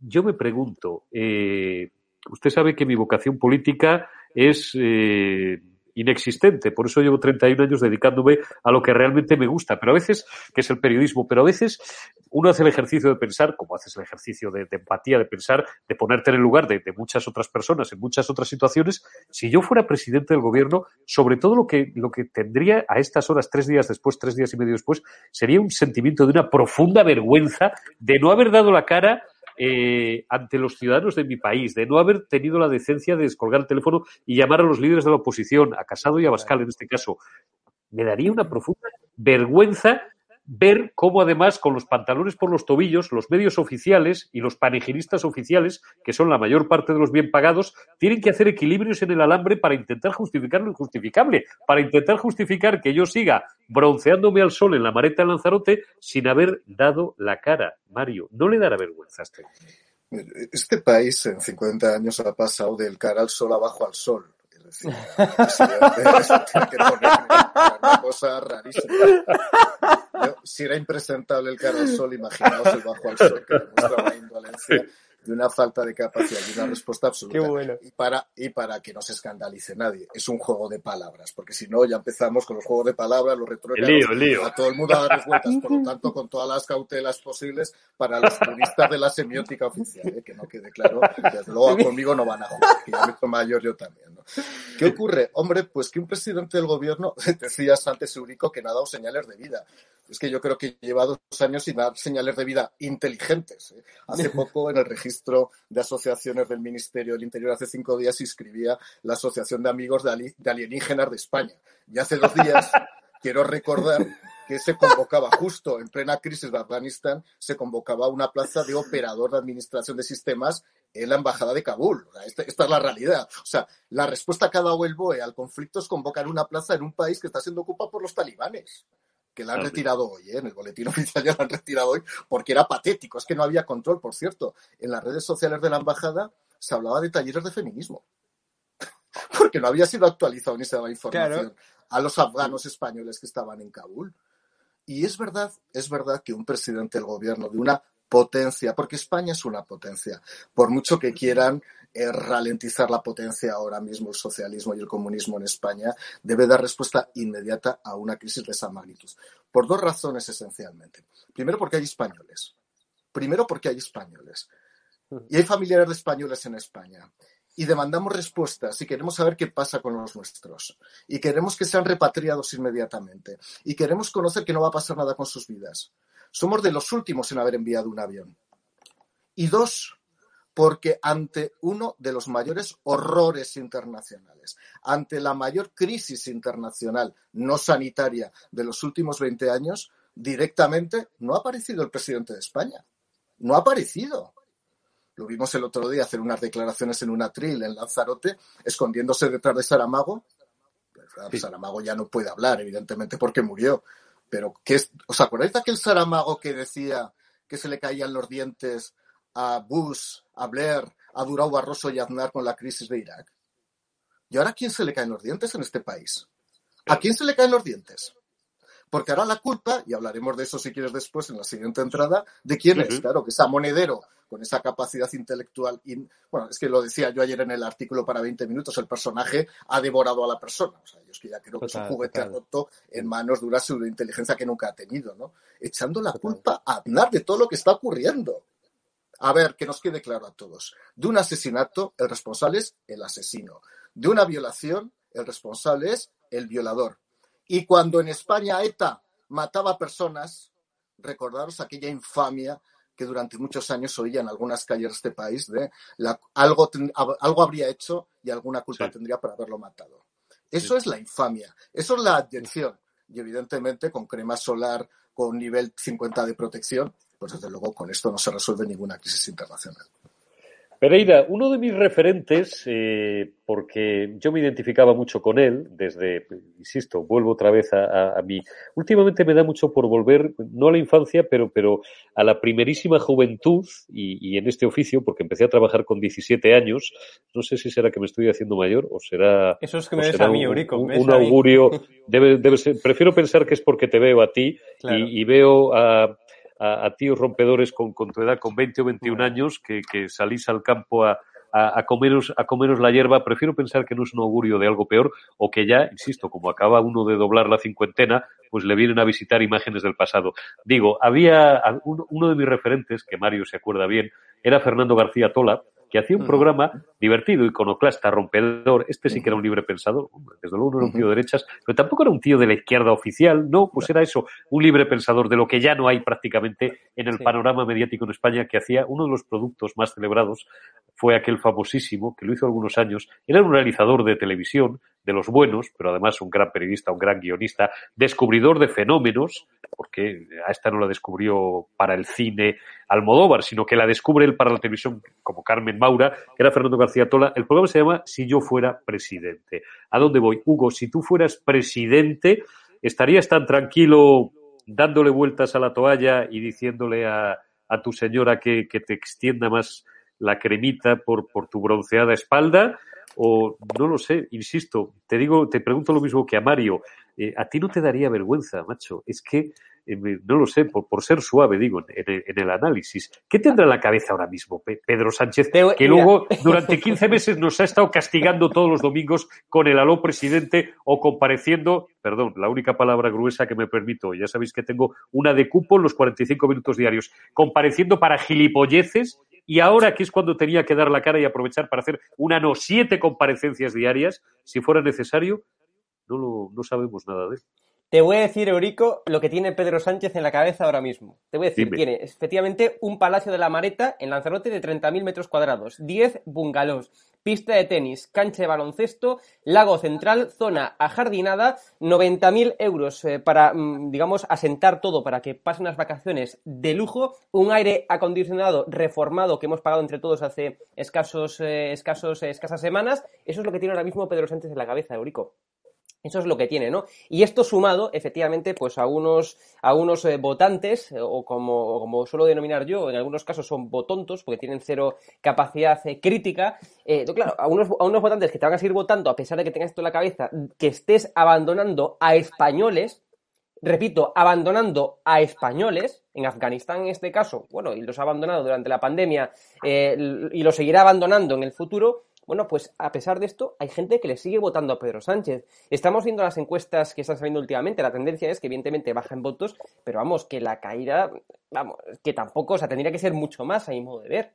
Yo me pregunto, eh, usted sabe que mi vocación política es eh, inexistente. Por eso llevo 31 años dedicándome a lo que realmente me gusta, pero a veces, que es el periodismo, pero a veces uno hace el ejercicio de pensar, como haces el ejercicio de, empatía, de pensar, de ponerte en el lugar de, muchas otras personas en muchas otras situaciones. Si yo fuera presidente del gobierno, sobre todo lo que, lo que tendría a estas horas, tres días después, tres días y medio después, sería un sentimiento de una profunda vergüenza de no haber dado la cara eh, ante los ciudadanos de mi país, de no haber tenido la decencia de descolgar el teléfono y llamar a los líderes de la oposición, a Casado y a Bascal en este caso. Me daría una profunda vergüenza ver cómo además con los pantalones por los tobillos, los medios oficiales y los panegiristas oficiales, que son la mayor parte de los bien pagados, tienen que hacer equilibrios en el alambre para intentar justificar lo injustificable, para intentar justificar que yo siga bronceándome al sol en la mareta de Lanzarote sin haber dado la cara. Mario, ¿no le dará vergüenza a este? Este país en 50 años ha pasado del cara al sol abajo al sol [laughs] decir, que una cosa rarísima. si era impresentable el cara al sol, imaginaos el bajo al sol que demuestra una indolencia de una falta de capacidad y una respuesta absoluta. y, para, y para que no se escandalice nadie. Es un juego de palabras, porque si no, ya empezamos con los juegos de palabras, los retrocesos, a todo el mundo a dar vueltas, por lo tanto, con todas las cautelas posibles para los turistas de la semiótica oficial, ¿eh? que no quede claro, desde luego conmigo no van a jugar, que ya me mayor yo también. ¿Qué ocurre? Hombre, pues que un presidente del gobierno, [laughs] decías antes, Eurico, que no ha dado señales de vida. Es que yo creo que lleva dos años sin dar señales de vida inteligentes. ¿eh? Hace [laughs] poco, en el registro de asociaciones del Ministerio del Interior, hace cinco días, inscribía la Asociación de Amigos de, Alienígenas de España. Y hace dos días, [laughs] quiero recordar que se convocaba justo en plena crisis de Afganistán, se convocaba una plaza de operador de administración de sistemas en la embajada de Kabul. Esta, esta, es la realidad. O sea, la respuesta que ha dado el BOE al conflicto es convocar una plaza en un país que está siendo ocupado por los talibanes que la han retirado hoy, ¿eh? en el boletín [laughs] oficial ya la han retirado hoy, porque era patético, es que no había control, por cierto. En las redes sociales de la embajada se hablaba de talleres de feminismo, [laughs] porque no había sido actualizado ni se daba información a los afganos españoles que estaban en Kabul. Y es verdad, es verdad que un presidente del gobierno de una potencia, porque España es una potencia, por mucho que quieran eh, ralentizar la potencia ahora mismo el socialismo y el comunismo en España, debe dar respuesta inmediata a una crisis de esa magnitud. Por dos razones esencialmente. Primero porque hay españoles. Primero porque hay españoles. Y hay familiares de españoles en España. Y demandamos respuestas y queremos saber qué pasa con los nuestros. Y queremos que sean repatriados inmediatamente. Y queremos conocer que no va a pasar nada con sus vidas. Somos de los últimos en haber enviado un avión. Y dos, porque ante uno de los mayores horrores internacionales, ante la mayor crisis internacional no sanitaria de los últimos 20 años, directamente no ha aparecido el presidente de España. No ha aparecido. Lo vimos el otro día hacer unas declaraciones en un atril en Lanzarote, escondiéndose detrás de Saramago. Saramago ya no puede hablar, evidentemente, porque murió. Pero, ¿qué es? ¿os acordáis de aquel Saramago que decía que se le caían los dientes a Bush, a Blair, a Durao Barroso y a Aznar con la crisis de Irak? ¿Y ahora a quién se le caen los dientes en este país? ¿A quién se le caen los dientes? Porque ahora la culpa, y hablaremos de eso si quieres después en la siguiente entrada, ¿de quién es? Claro, que esa monedero con esa capacidad intelectual. bueno, es que lo decía yo ayer en el artículo para 20 minutos, el personaje ha devorado a la persona. O sea, yo es que ya creo que es un juguete roto en manos de una pseudointeligencia que nunca ha tenido, ¿no? Echando la culpa a Aznar de todo lo que está ocurriendo. A ver, que nos quede claro a todos. De un asesinato, el responsable es el asesino. De una violación, el responsable es el violador. Y cuando en España ETA mataba personas, recordaros aquella infamia que durante muchos años oía en algunas calles de este país de algo, algo habría hecho y alguna culpa tendría por haberlo matado. Eso es la infamia, eso es la atención. Y evidentemente con crema solar con nivel 50 de protección, pues desde luego con esto no se resuelve ninguna crisis internacional. Pereira, uno de mis referentes, eh, porque yo me identificaba mucho con él, desde, insisto, vuelvo otra vez a, mí. Últimamente me da mucho por volver, no a la infancia, pero, pero a la primerísima juventud y, en este oficio, porque empecé a trabajar con 17 años. No sé si será que me estoy haciendo mayor o será. Eso es que me ves a mí, Eurico. Un, augurio. [laughs] Debe, debe ser, prefiero pensar que es porque te veo a ti y veo a a, tíos rompedores con, con, tu edad, con 20 o 21 años, que, que salís al campo a, a, comeros, a comeros la hierba, prefiero pensar que no es un augurio de algo peor o que ya, insisto, como acaba uno de doblar la cincuentena, pues le vienen a visitar imágenes del pasado. Digo, había uno de mis referentes, que Mario se acuerda bien, era Fernando García Tola, que hacía un programa divertido, iconoclasta, rompedor. Este sí que era un libre pensador. Desde luego no era un tío de derechas, pero tampoco era un tío de la izquierda oficial. No, pues era eso, un libre pensador de lo que ya no hay prácticamente en el panorama mediático en España, que hacía uno de los productos más celebrados, fue aquel famosísimo, que lo hizo algunos años. Era un realizador de televisión, de los buenos, pero además un gran periodista, un gran guionista, descubridor de fenómenos, porque a esta no la descubrió para el cine Almodóvar, sino que la descubre él para la televisión como Carmen Maura, que era Fernando García Tola. El programa se llama Si yo fuera presidente. ¿A dónde voy? Hugo, si tú fueras presidente, ¿estarías tan tranquilo dándole vueltas a la toalla y diciéndole a, a tu señora que, que te extienda más la cremita por, por tu bronceada espalda? o no lo sé, insisto, te digo, te pregunto lo mismo que a Mario, eh, a ti no te daría vergüenza, macho, es que eh, no lo sé, por, por, ser suave, digo, en, el análisis. ¿Qué tendrá en la cabeza ahora mismo Pedro Sánchez, que luego durante 15 meses nos ha estado castigando todos los domingos con el aló presidente o compareciendo, perdón, la única palabra gruesa que me permito, ya sabéis que tengo una de cupo en los 45 minutos diarios, compareciendo para gilipolleces y ahora que es cuando tenía que dar la cara y aprovechar para hacer una no siete comparecencias diarias, si fuera necesario, no, lo, no sabemos nada de eso. Te voy a decir, Eurico, lo que tiene Pedro Sánchez en la cabeza ahora mismo. Te voy a decir, tiene efectivamente un palacio de la Mareta en Lanzarote de 30.000 metros cuadrados, 10 bungalows, pista de tenis, cancha de baloncesto, lago central, zona ajardinada, 90.000 euros eh, para, mm, digamos, asentar todo para que pasen unas vacaciones de lujo, un aire acondicionado reformado que hemos pagado entre todos hace escasos, eh, escasos, escasas semanas. Eso es lo que tiene ahora mismo Pedro Sánchez en la cabeza, Eurico. Eso es lo que tiene, ¿no? Y esto sumado, efectivamente, pues a unos, a unos eh, votantes, eh, o como, como, suelo denominar yo, en algunos casos son votontos, porque tienen cero capacidad eh, crítica. claro, a unos, a unos votantes que te van a seguir votando, a pesar de que tengas esto en la cabeza, que estés abandonando a españoles, repito, abandonando a españoles, en Afganistán en este caso, bueno, y los ha abandonado durante la pandemia y lo seguirá abandonando en el futuro, bueno, pues a pesar de esto, hay gente que le sigue votando a Pedro Sánchez. Estamos viendo las encuestas que están saliendo últimamente. La tendencia es que, evidentemente, baja en votos, pero vamos, que la caída, vamos, que tampoco, o sea, tendría que ser mucho más a mi modo de ver.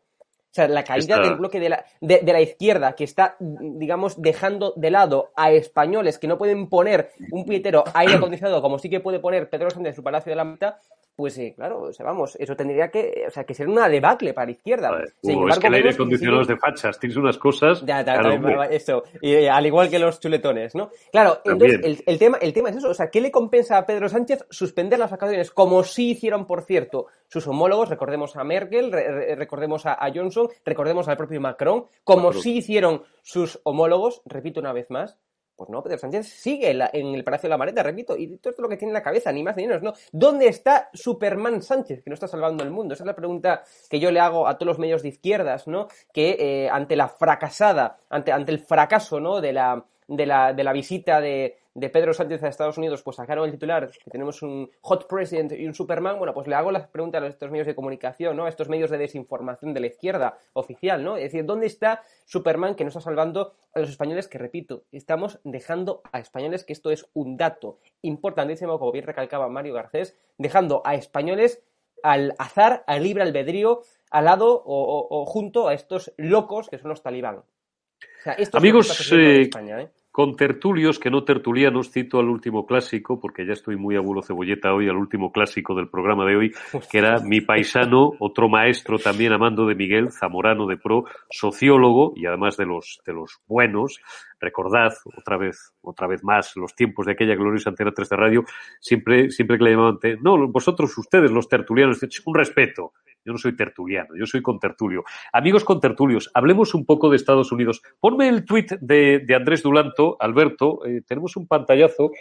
O sea, la caída del bloque de la, de, la izquierda que está, digamos, dejando de lado a españoles que no pueden poner un pietero aire acondicionado como sí que puede poner Pedro Sánchez en su Palacio de la Mitad, pues eh, claro, o sea, vamos, eso tendría que, o sea, que ser una debacle para izquierda. es que el aire acondicionado de fachas, tienes unas cosas. Ya, eso, y, eh, al igual que los chuletones, ¿no? Claro, entonces el, tema, el tema es eso, o sea, ¿qué le compensa a Pedro Sánchez suspender las vacaciones? Como sí hicieron, por cierto, sus homólogos, recordemos a Merkel, recordemos a, Johnson, recordemos al propio Macron, como sí hicieron sus homólogos, repito una vez más, pues no, Pedro Sánchez sigue en, el Palacio de la Mareta, repito, y todo esto es lo que tiene en la cabeza, ni más ni menos, ¿no? ¿Dónde está Superman Sánchez, que no está salvando el mundo? Esa es la pregunta que yo le hago a todos los medios de izquierdas, ¿no? Que eh, ante la fracasada, ante, ante el fracaso, ¿no? De la, de la, de la visita de, de Pedro Sánchez a Estados Unidos, pues sacaron el titular que tenemos un hot president y un Superman, bueno, pues le hago las preguntas a estos medios de comunicación, ¿no? A estos medios de desinformación de la izquierda oficial, ¿no? Es decir, ¿dónde está Superman que no está salvando a los españoles? Que repito, estamos dejando a españoles, que esto es un dato importantísimo, como bien recalcaba Mario Garcés, dejando a españoles al azar, al libre albedrío, al lado o, junto a estos locos que son los talibán. O sea, esto Amigos, es eh, España, ¿eh? Con tertulios que no tertulianos, cito al último clásico, porque ya estoy muy abuelo cebolleta hoy, al último clásico del programa de hoy, que era mi paisano, otro maestro también amando de Miguel, Zamorano de Pro, sociólogo y además de los, de los buenos, recordad otra vez, otra vez más, los tiempos de aquella gloriosa antena 3 de radio, siempre, siempre que le llamaban, no, vosotros, ustedes, los tertulianos, un respeto. Yo no soy tertuliano, yo soy contertulio. Amigos contertulios, hablemos un poco de Estados Unidos. Ponme el tuit de, Andrés Dulanto, Alberto. Eh, tenemos un pantallazo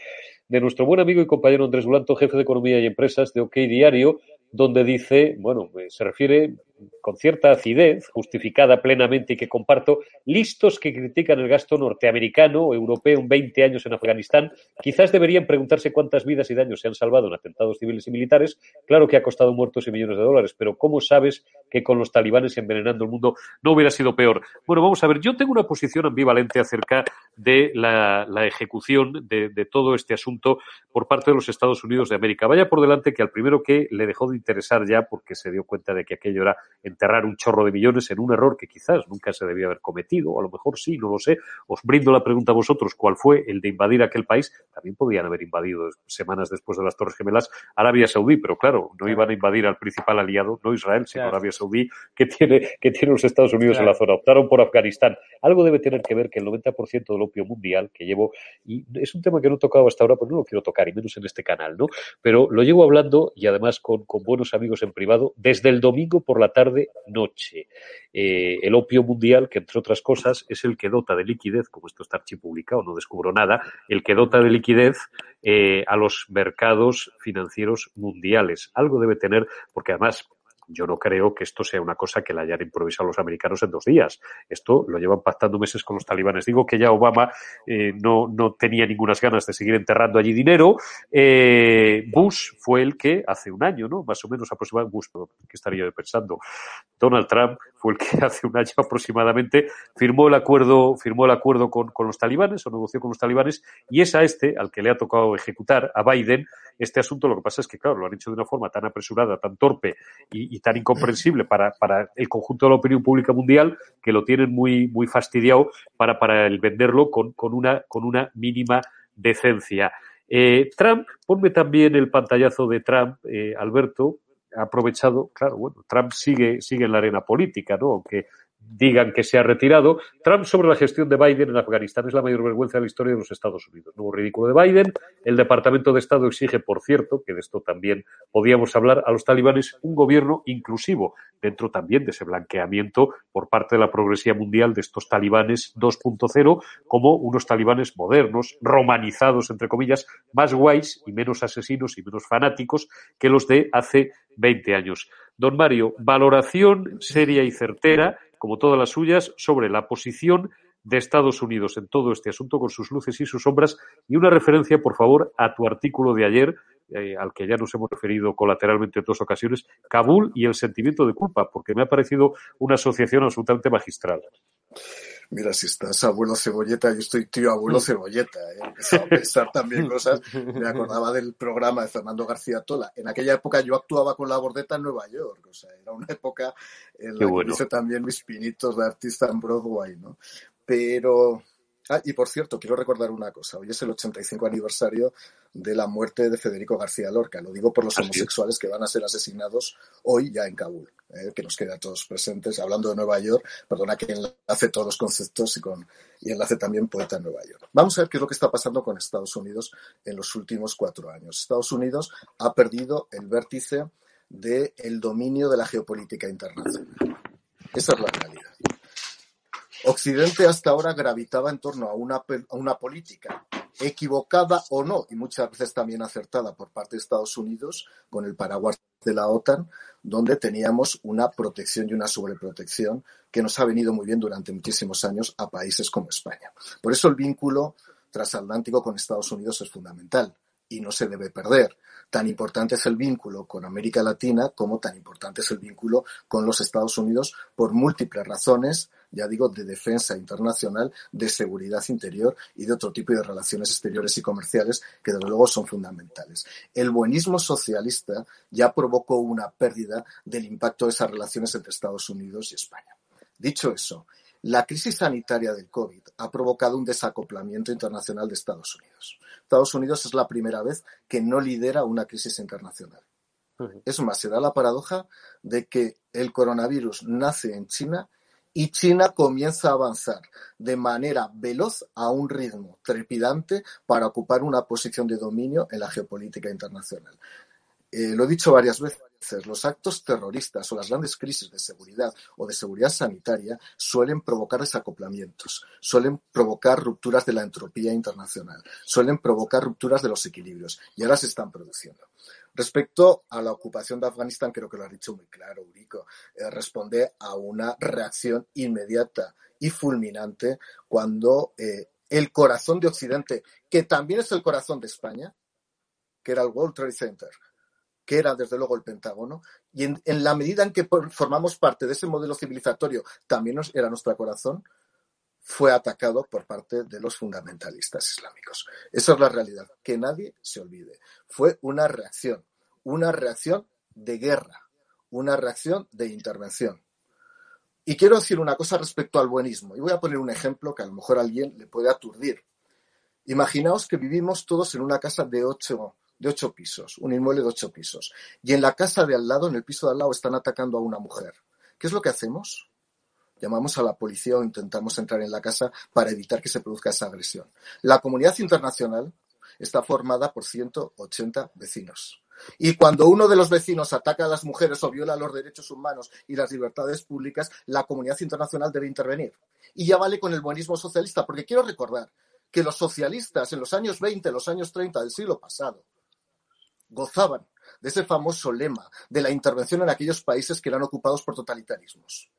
de nuestro buen amigo y compañero Andrés Dulanto, jefe de Economía y Empresas de OK Diario, donde dice, bueno, eh, se refiere con cierta acidez, justificada plenamente y que comparto, listos que critican el gasto norteamericano o europeo en 20 años en Afganistán, quizás deberían preguntarse cuántas vidas y daños se han salvado en atentados civiles y militares. Claro que ha costado muertos y millones de dólares, pero ¿cómo sabes que con los talibanes envenenando el mundo no hubiera sido peor? Bueno, vamos a ver, yo tengo una posición ambivalente acerca de la, ejecución de, de todo este asunto por parte de los Estados Unidos de América. Vaya por delante que al primero que le dejó de interesar ya, porque se dio cuenta de que aquello era enterrar un chorro de millones en un error que quizás nunca se debía haber cometido, a lo mejor sí, no lo sé. Os brindo la pregunta a vosotros, ¿cuál fue el de invadir aquel país? También podían haber invadido semanas después de las Torres Gemelas Arabia Saudí, pero claro, no iban a invadir al principal aliado, no Israel, sino Arabia Saudí, que tiene, que tiene los Estados Unidos en la zona. Optaron por Afganistán. Algo debe tener que ver que el 90% del opio mundial que llevo, y es un tema que no he tocado hasta ahora, pues no lo quiero tocar, y menos en este canal, ¿no? Pero lo llevo hablando y además con, con buenos amigos en privado desde el domingo por la tarde noche. Eh, el opio mundial, que entre otras cosas es el que dota de liquidez, como esto está archipublicado, no descubro nada, el que dota de liquidez eh, a los mercados financieros mundiales. Algo debe tener, porque además yo no creo que esto sea una cosa que la hayan improvisado los americanos en dos días. Esto lo llevan pactando meses con los talibanes. Digo que ya Obama eh, no, no tenía ninguna ganas de seguir enterrando allí dinero. Eh, Bush fue el que hace un año, ¿no? Más o menos aproximadamente, Bush, ¿qué estaría yo pensando? Donald Trump fue el que [laughs] hace un año aproximadamente firmó el acuerdo, firmó el acuerdo con, con los talibanes o negoció con los talibanes y es a este al que le ha tocado ejecutar, a Biden, este asunto. Lo que pasa es que, claro, lo han hecho de una forma tan apresurada, tan torpe y tan incomprensible para, el conjunto de la opinión pública mundial que lo tienen muy, fastidiado para, el venderlo con, una, mínima decencia. Eh, Trump, ponme también el pantallazo de Trump, eh, Alberto, ha aprovechado, claro, bueno, Trump sigue, sigue en la arena política, ¿no? Aunque digan que se ha retirado. Trump sobre la gestión de Biden en Afganistán es la mayor vergüenza de la historia de los Estados Unidos. Nuevo ridículo de Biden. El Departamento de Estado exige, por cierto, que de esto también podíamos hablar, a los talibanes un gobierno inclusivo, dentro también de ese blanqueamiento por parte de la progresía mundial de estos talibanes 2.0 como unos talibanes modernos, romanizados, entre comillas, más guays y menos asesinos y menos fanáticos que los de hace 20 años. Don Mario, valoración seria y certera como todas las suyas, sobre la posición de Estados Unidos en todo este asunto, con sus luces y sus sombras, y una referencia, por favor, a tu artículo de ayer, eh, al que ya nos hemos referido colateralmente en dos ocasiones, Kabul y el sentimiento de culpa, porque me ha parecido una asociación absolutamente magistral. Mira, si estás abuelo cebolleta, yo estoy tío abuelo mm. cebolleta. ¿eh? He empezado a pensar también cosas. Me acordaba del programa de Fernando García Tola. En aquella época yo actuaba con la bordeta en Nueva York. O sea, era una época en la que hice también mis pinitos de artista en Broadway, ¿no? Pero Ah, y por cierto, quiero recordar una cosa. Hoy es el 85 aniversario de la muerte de Federico García Lorca. Lo digo por los homosexuales que van a ser asesinados hoy ya en Kabul, eh, que nos queda a todos presentes. Hablando de Nueva York, perdona que enlace todos los conceptos y, con, y enlace también poeta en Nueva York. Vamos a ver qué es lo que está pasando con Estados Unidos en los últimos cuatro años. Estados Unidos ha perdido el vértice del dominio de la geopolítica internacional. Esa es la realidad. Occidente hasta ahora gravitaba en torno a una, política equivocada o no, y muchas veces también acertada por parte de Estados Unidos, con el paraguas de la OTAN, donde teníamos una protección y una sobreprotección que nos ha venido muy bien durante muchísimos años a países como España. Por eso el vínculo transatlántico con Estados Unidos es fundamental y no se debe perder. Tan importante es el vínculo con América Latina como tan importante es el vínculo con los Estados Unidos por múltiples razones ya digo, de defensa internacional, de seguridad interior y de otro tipo de relaciones exteriores y comerciales que desde luego son fundamentales. El buenismo socialista ya provocó una pérdida del impacto de esas relaciones entre Estados Unidos y España. Dicho eso, la crisis sanitaria del COVID ha provocado un desacoplamiento internacional de Estados Unidos. Estados Unidos es la primera vez que no lidera una crisis internacional. Es más, se da la paradoja de que el coronavirus nace en China y China comienza a avanzar de manera veloz a un ritmo trepidante para ocupar una posición de dominio en la geopolítica internacional. Eh, lo he dicho varias veces, los actos terroristas o las grandes crisis de seguridad o de seguridad sanitaria suelen provocar desacoplamientos, suelen provocar rupturas de la entropía internacional, suelen provocar rupturas de los equilibrios y ahora se están produciendo. Respecto a la ocupación de Afganistán, creo que lo ha dicho muy claro, Urico, eh, responde a una reacción inmediata y fulminante cuando eh, el corazón de Occidente, que también es el corazón de España, que era el World Trade Center, que era desde luego el Pentágono, y en, la medida en que formamos parte de ese modelo civilizatorio, también era nuestro corazón, fue atacado por parte de los fundamentalistas islámicos. Esa es la realidad, que nadie se olvide. Fue una reacción, una reacción de guerra, una reacción de intervención. Y quiero decir una cosa respecto al buenismo, y voy a poner un ejemplo que a lo mejor a alguien le puede aturdir. Imaginaos que vivimos todos en una casa de ocho, de ocho pisos, un inmueble de ocho pisos, y en la casa de al lado, en el piso de al lado, están atacando a una mujer. ¿Qué es lo que hacemos? Llamamos a la policía o intentamos entrar en la casa para evitar que se produzca esa agresión. La comunidad internacional está formada por 180 vecinos. Y cuando uno de los vecinos ataca a las mujeres o viola los derechos humanos y las libertades públicas, la comunidad internacional debe intervenir. Y ya vale con el buenismo socialista, porque quiero recordar que los socialistas en los años 20, los años 30 del siglo pasado, gozaban de ese famoso lema de la intervención en aquellos países que eran ocupados por totalitarismos.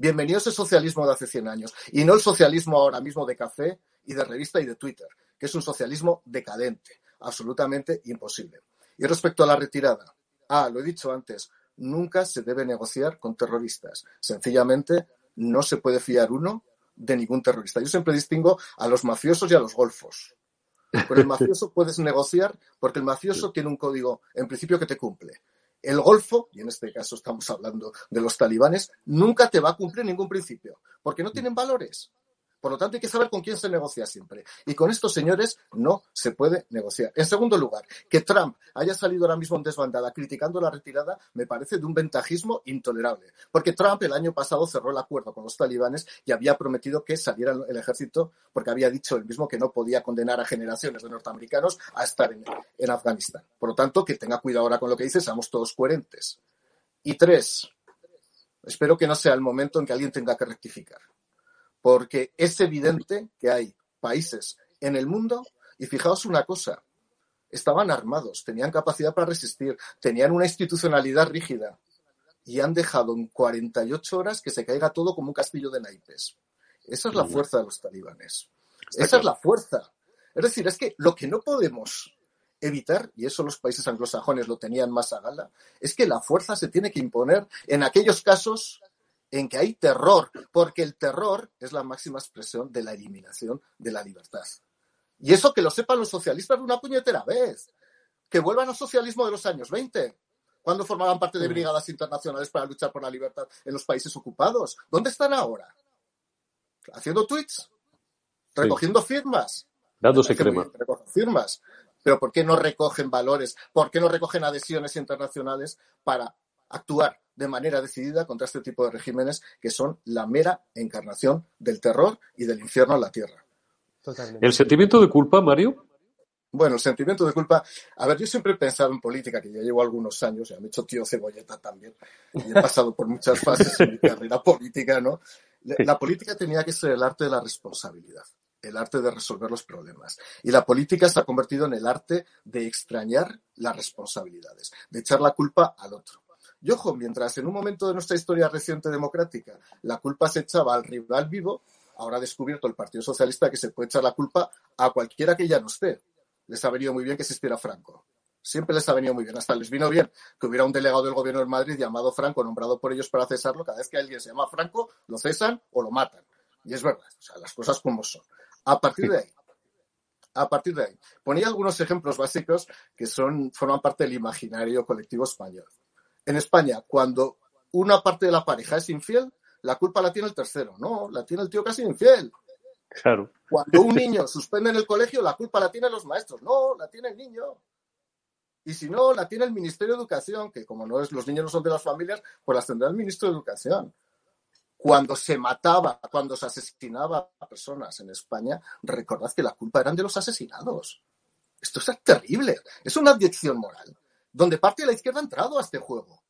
Bienvenido ese socialismo de hace 100 años y no el socialismo ahora mismo de café y de revista y de Twitter, que es un socialismo decadente, absolutamente imposible. Y respecto a la retirada, ah, lo he dicho antes, nunca se debe negociar con terroristas. Sencillamente no se puede fiar uno de ningún terrorista. Yo siempre distingo a los mafiosos y a los golfos. Con el [laughs] mafioso puedes negociar porque el mafioso tiene un código, en principio, que te cumple. El Golfo, y en este caso estamos hablando de los talibanes, nunca te va a cumplir ningún principio, porque no tienen valores. Por lo tanto, hay que saber con quién se negocia siempre. Y con estos señores no se puede negociar. En segundo lugar, que Trump haya salido ahora mismo en desbandada criticando la retirada me parece de un ventajismo intolerable. Porque Trump el año pasado cerró el acuerdo con los talibanes y había prometido que saliera el ejército porque había dicho él mismo que no podía condenar a generaciones de norteamericanos a estar en, en Afganistán. Por lo tanto, que tenga cuidado ahora con lo que dice, seamos todos coherentes. Y tres, espero que no sea el momento en que alguien tenga que rectificar porque es evidente que hay países en el mundo, y fijaos una cosa, estaban armados, tenían capacidad para resistir, tenían una institucionalidad rígida, y han dejado en 48 horas que se caiga todo como un castillo de naipes. Esa es la fuerza de los talibanes. Esa es la fuerza. Es decir, es que lo que no podemos evitar, y eso los países anglosajones lo tenían más a gala, es que la fuerza se tiene que imponer en aquellos casos en que hay terror, porque el terror es la máxima expresión de la eliminación de la libertad. Y eso que lo sepan los socialistas de una puñetera vez. Que vuelvan al socialismo de los años 20, cuando formaban parte de brigadas internacionales para luchar por la libertad en los países ocupados. ¿Dónde están ahora? Haciendo tweets, recogiendo firmas. Dándose crema. firmas. Pero ¿por qué no recogen valores? ¿Por qué no recogen adhesiones internacionales para actuar de manera decidida contra este tipo de regímenes que son la mera encarnación del terror y del infierno en la tierra. ¿El sentimiento de culpa, Mario? Bueno, el sentimiento de culpa. A ver, yo siempre he pensado en política, que ya llevo algunos años, ya me he hecho tío cebolleta también, y he pasado por muchas fases en mi carrera política, ¿no? La política tenía que ser el arte de la responsabilidad, el arte de resolver los problemas. Y la política se ha convertido en el arte de extrañar las responsabilidades, de echar la culpa al otro. Y ojo, mientras en un momento de nuestra historia reciente democrática la culpa se echaba al rival vivo, ahora ha descubierto el Partido Socialista que se puede echar la culpa a cualquiera que ya no esté. Les ha venido muy bien que existiera Franco. Siempre les ha venido muy bien. Hasta les vino bien que hubiera un delegado del gobierno de Madrid llamado Franco, nombrado por ellos para cesarlo. Cada vez que alguien se llama Franco, lo cesan o lo matan. Y es verdad, o sea, las cosas como son. A partir de ahí, a partir de ahí, ponía algunos ejemplos básicos que son, forman parte del imaginario colectivo español en España, cuando una parte de la pareja es infiel, la culpa la tiene el tercero. No, la tiene el tío casi infiel. Claro. Cuando un niño suspende en el colegio, la culpa la tienen los maestros. No, la tiene el niño. Y si no, la tiene el Ministerio de Educación, que como no es, los niños no son de las familias, pues las tendrá el Ministro de Educación. cuando se mataba, cuando se asesinaba a personas en España, recordad que la culpa eran de los asesinados. Esto es terrible. Es una adyección moral, donde parte la izquierda ha entrado a este juego,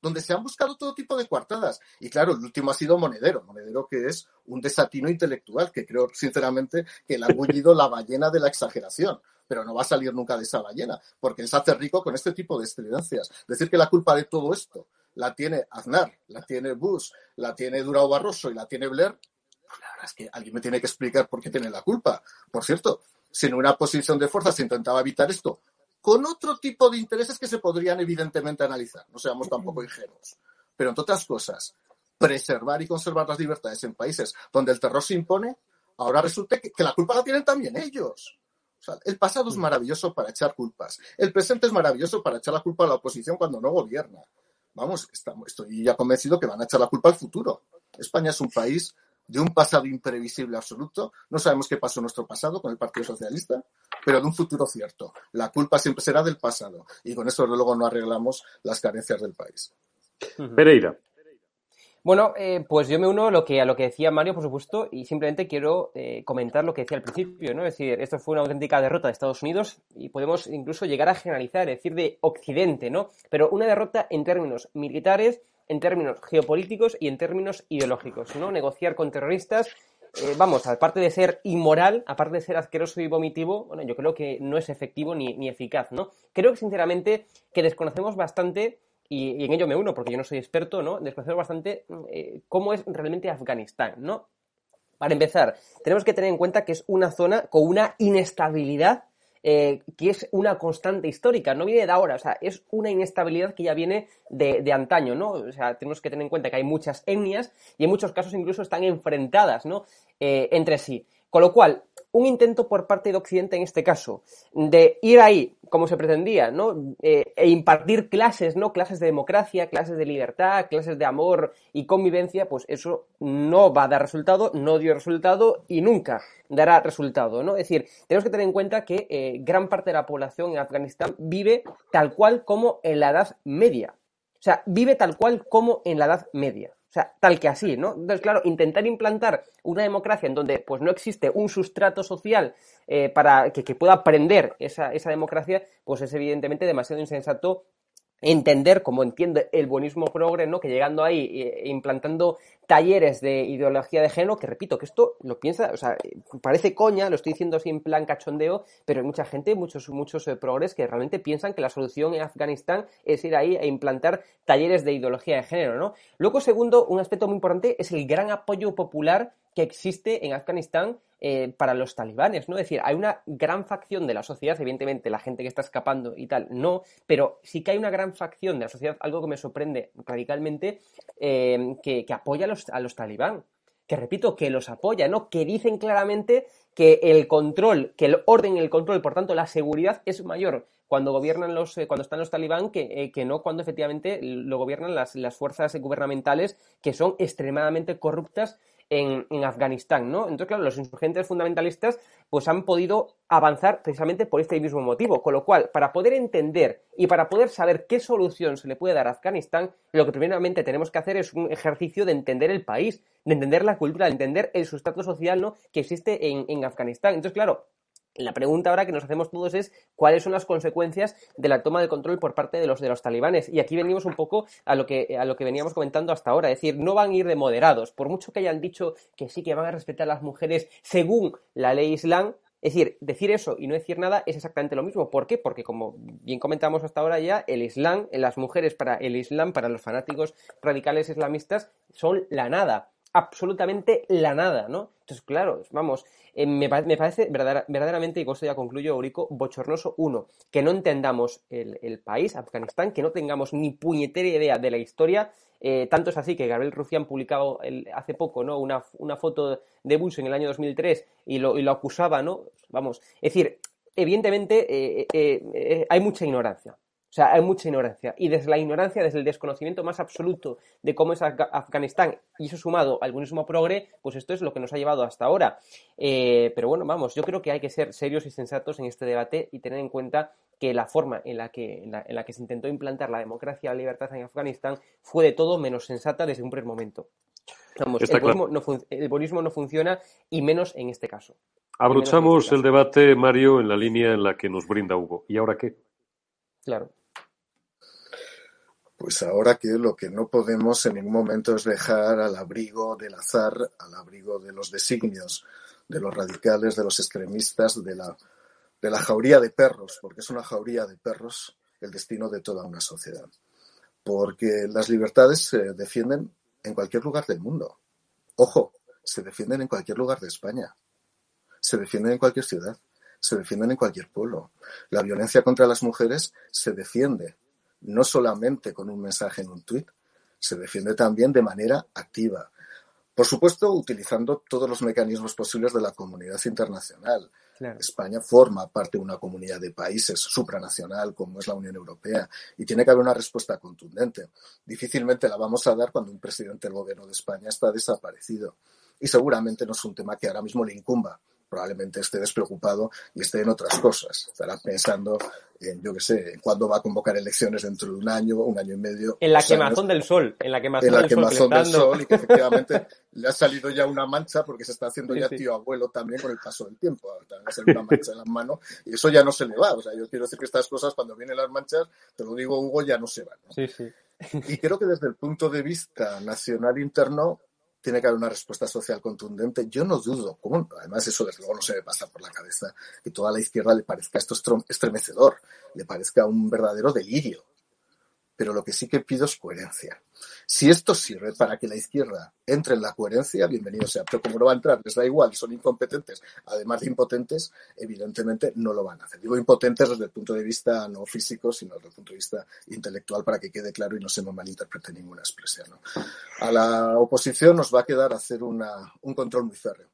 donde se han buscado todo tipo de coartadas. Y claro, el último ha sido Monedero. Monedero que es un desatino intelectual, que creo sinceramente que le ha bullido la ballena de la exageración pero no va a salir nunca de esa ballena, porque se hace rico con este tipo de excelencias. Decir que la culpa de todo esto la tiene Aznar, la tiene Bush, la tiene Durao Barroso y la tiene Blair, pues la verdad es que alguien me tiene que explicar por qué tiene la culpa. Por cierto, si en una posición de fuerza se intentaba evitar esto, con otro tipo de intereses que se podrían evidentemente analizar, no seamos tampoco ingenuos. Pero entre otras cosas, preservar y conservar las libertades en países donde el terror se impone, ahora resulta que, la culpa la tienen también ellos. el pasado es maravilloso para echar culpas. El presente es maravilloso para echar la culpa a la oposición cuando no gobierna vamos, estoy ya convencido que van a echar la culpa al futuro. España es un país de un pasado imprevisible absoluto. No sabemos qué pasó en nuestro pasado con el Partido Socialista, pero de un futuro cierto. La culpa siempre será del pasado y con eso luego no arreglamos las carencias del país. Pereira. Bueno, eh, pues yo me uno a lo, que, a lo que decía Mario, por supuesto, y simplemente quiero eh, comentar lo que decía al principio, ¿no? Es decir, esto fue una auténtica derrota de Estados Unidos y podemos incluso llegar a generalizar, es decir, de Occidente, ¿no? Pero una derrota en términos militares, en términos geopolíticos y en términos ideológicos, ¿no? Negociar con terroristas eh, vamos, aparte de ser inmoral, aparte de ser asqueroso y vomitivo, bueno, yo creo que no es efectivo ni, ni eficaz, ¿no? Creo que sinceramente que desconocemos bastante y, en ello me uno porque yo no soy experto, ¿no? Desconocer bastante eh, cómo es realmente Afganistán, ¿no? Para empezar, tenemos que tener en cuenta que es una zona con una inestabilidad eh, que es una constante histórica, no viene de ahora, o sea, es una inestabilidad que ya viene de, antaño, ¿no? O sea, tenemos que tener en cuenta que hay muchas etnias y en muchos casos incluso están enfrentadas, ¿no? Eh, entre sí. Con lo cual, un intento por parte de Occidente en este caso de ir ahí como se pretendía, ¿no? Eh, e impartir clases, ¿no? Clases de democracia, clases de libertad, clases de amor y convivencia, pues eso no va a dar resultado, no dio resultado y nunca dará resultado, ¿no? Es decir, tenemos que tener en cuenta que eh, gran parte de la población en Afganistán vive tal cual como en la Edad Media. O sea, vive tal cual como en la Edad Media. Tal que así, ¿no? Entonces, claro, intentar implantar una democracia en donde pues no existe un sustrato social eh, para que, que, pueda aprender esa, esa democracia, pues es evidentemente demasiado insensato entender, como entiende el buenismo progre, ¿no? que llegando ahí e implantando talleres de ideología de género, que repito, que esto lo piensa, o sea, parece coña, lo estoy diciendo así en plan cachondeo, pero hay mucha gente, muchos, muchos eh, progres que realmente piensan que la solución en Afganistán es ir ahí a implantar talleres de ideología de género, ¿no? Luego, segundo, un aspecto muy importante es el gran apoyo popular que existe en Afganistán eh, para los talibanes, ¿no? Es decir, hay una gran facción de la sociedad, evidentemente la gente que está escapando y tal, no, pero sí que hay una gran facción de la sociedad, algo que me sorprende radicalmente, eh, que, apoya a los, a los talibán que repito, que los apoya, ¿no? Que dicen claramente que el control, que el orden y el control, por tanto, la seguridad es mayor cuando gobiernan los, eh, cuando están los talibán que, que, no cuando efectivamente lo gobiernan las, las fuerzas gubernamentales que son extremadamente corruptas en, Afganistán, ¿no? Entonces, claro, los insurgentes fundamentalistas pues han podido avanzar precisamente por este mismo motivo, con lo cual, para poder entender y para poder saber qué solución se le puede dar a Afganistán, lo que primeramente tenemos que hacer es un ejercicio de entender el país, de entender la cultura, de entender el sustrato social ¿no? que existe en, en Afganistán. Entonces, claro, la pregunta ahora que nos hacemos todos es cuáles son las consecuencias de la toma de control por parte de los de los talibanes. Y aquí venimos un poco a lo que a lo que veníamos comentando hasta ahora, es decir, no van a ir de moderados, por mucho que hayan dicho que sí que van a respetar a las mujeres según la ley islam, es decir, decir eso y no decir nada es exactamente lo mismo. ¿Por qué? Porque como bien comentamos hasta ahora ya, el Islam, las mujeres para el Islam, para los fanáticos radicales islamistas, son la nada absolutamente la nada, ¿no? Entonces, claro, vamos, eh, me, parece verdaderamente, y con esto ya concluyo, Eurico, bochornoso, uno, que no entendamos el, país, Afganistán, que no tengamos ni puñetera idea de la historia, eh, tanto es así que Gabriel Rufián publicado hace poco ¿no? Una, foto de Bush en el año 2003 y lo, y lo acusaba, ¿no? Vamos, es decir, evidentemente eh, hay mucha ignorancia. O sea, hay mucha ignorancia. Y desde la ignorancia, desde el desconocimiento más absoluto de cómo es Afganistán, y eso sumado al buenismo progre, pues esto es lo que nos ha llevado hasta ahora. Eh, pero bueno, vamos, yo creo que hay que ser serios y sensatos en este debate y tener en cuenta que la forma en la que, en la, que se intentó implantar la democracia y la libertad en Afganistán fue de todo menos sensata desde un primer momento. el, bonismo no funciona y menos en este caso. Abrochamos este el debate, Mario, en la línea en la que nos brinda Hugo. ¿Y ahora qué? Claro. Pues ahora que lo que no podemos en ningún momento es dejar al abrigo del azar, al abrigo de los designios, de los radicales, de los extremistas, de la, de la jauría de perros, porque es una jauría de perros el destino de toda una sociedad. Porque las libertades se defienden en cualquier lugar del mundo. Ojo, se defienden en cualquier lugar de España. Se defienden en cualquier ciudad. Se defienden en cualquier pueblo. La violencia contra las mujeres se defiende no solamente con un mensaje en un tuit, se defiende también de manera activa. Por supuesto, utilizando todos los mecanismos posibles de la comunidad internacional. España forma parte de una comunidad de países supranacional como es la Unión Europea y tiene que haber una respuesta contundente. Difícilmente la vamos a dar cuando un presidente del gobierno de España está desaparecido. Y seguramente no es un tema que ahora mismo le incumba probablemente esté despreocupado y esté en otras cosas. Estará pensando en, yo qué sé, en cuándo va a convocar elecciones dentro de un año, un año y medio. En la quemazón del sol, en la quemazón, del, sol, y que efectivamente le ha salido ya una mancha porque se está haciendo ya tío abuelo también con el paso del tiempo. También una mancha en y eso ya no se le va. O sea, yo quiero decir que estas cosas cuando vienen las manchas, te lo digo Hugo, ya no se van. Sí, sí. Y creo que desde el punto de vista nacional interno, tiene que haber una respuesta social contundente. Yo no dudo, además eso desde luego no se me pasa por la cabeza, que toda la izquierda le parezca esto estremecedor, le parezca un verdadero delirio pero lo que sí que pido es coherencia. Si esto sirve para que la izquierda entre en la coherencia, bienvenido sea, pero como no va a entrar, les da igual, son incompetentes, además de impotentes, evidentemente no lo van a hacer. Digo impotentes desde el punto de vista no físico, sino desde el punto de vista intelectual, para que quede claro y no se me malinterprete ninguna expresión. A la oposición nos va a quedar hacer un control muy férreo,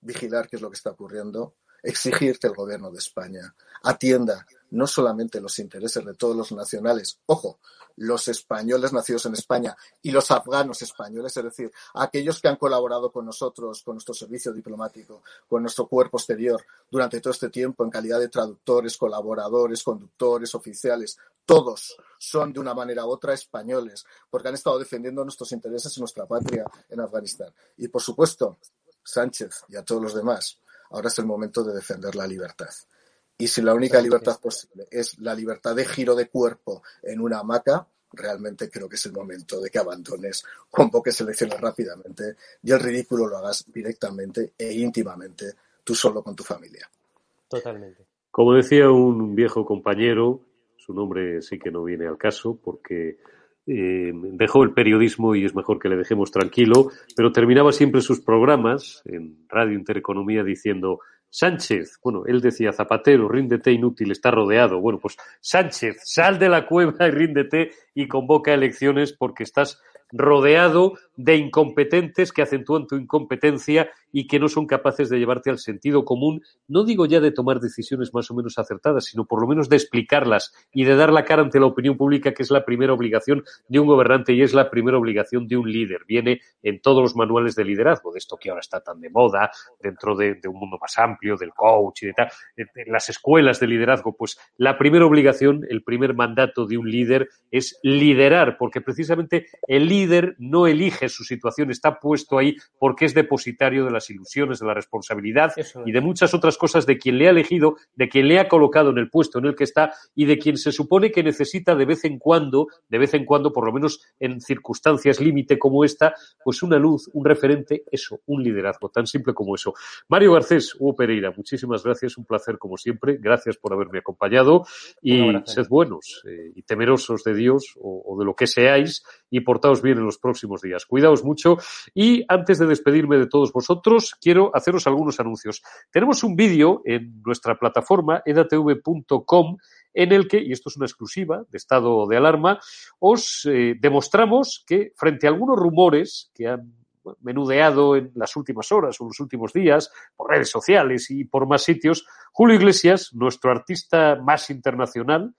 vigilar qué es lo que está ocurriendo, exigir que el gobierno de España atienda no solamente los intereses de todos los nacionales, ojo, los españoles nacidos en España y los afganos españoles, es decir, aquellos que han colaborado con nosotros, con nuestro servicio diplomático, con nuestro cuerpo exterior durante todo este tiempo en calidad de traductores, colaboradores, conductores, oficiales, todos son de una manera u otra españoles, porque han estado defendiendo nuestros intereses y nuestra patria en Afganistán. Y por supuesto, Sánchez y a todos los demás, ahora es el momento de defender la libertad. Y si la única libertad posible es la libertad de giro de cuerpo en una hamaca, realmente creo que es el momento de que abandones, convoques elecciones rápidamente y el ridículo lo hagas directamente e íntimamente tú solo con tu familia. Totalmente. Como decía un viejo compañero, su nombre sí que no viene al caso porque eh, dejó el periodismo y es mejor que le dejemos tranquilo, pero terminaba siempre sus programas en Radio Intereconomía diciendo Sánchez, bueno, él decía Zapatero, ríndete inútil, está rodeado. Bueno, pues Sánchez, sal de la cueva y ríndete y convoca elecciones porque estás rodeado de incompetentes que acentúan tu incompetencia y que no son capaces de llevarte al sentido común, no digo ya de tomar decisiones más o menos acertadas, sino por lo menos de explicarlas y de dar la cara ante la opinión pública, que es la primera obligación de un gobernante y es la primera obligación de un líder. Viene en todos los manuales de liderazgo, de esto que ahora está tan de moda, dentro de, un mundo más amplio, del coach y de tal, en las escuelas de liderazgo, pues la primera obligación, el primer mandato de un líder es liderar, porque precisamente el líder no elige su situación, está puesto ahí porque es depositario de las ilusiones, de la responsabilidad y de muchas otras cosas de quien le ha elegido, de quien le ha colocado en el puesto en el que está y de quien se supone que necesita de vez en cuando, de vez en cuando, por lo menos en circunstancias límite como esta, pues una luz, un referente, eso, un liderazgo, tan simple como eso. Mario Garcés, Hugo Pereira, muchísimas gracias, un placer como siempre, gracias por haberme acompañado y sed buenos eh, y temerosos de Dios o, o de lo que seáis y portaos bien en los próximos días. Cuidaos mucho y antes de despedirme de todos vosotros, quiero haceros algunos anuncios. Tenemos un vídeo en nuestra plataforma edatv.com en el que, y esto es una exclusiva de estado de alarma, os eh, demostramos que frente a algunos rumores que han menudeado en las últimas horas o los últimos días por redes sociales y por más sitios, Julio Iglesias, nuestro artista más internacional,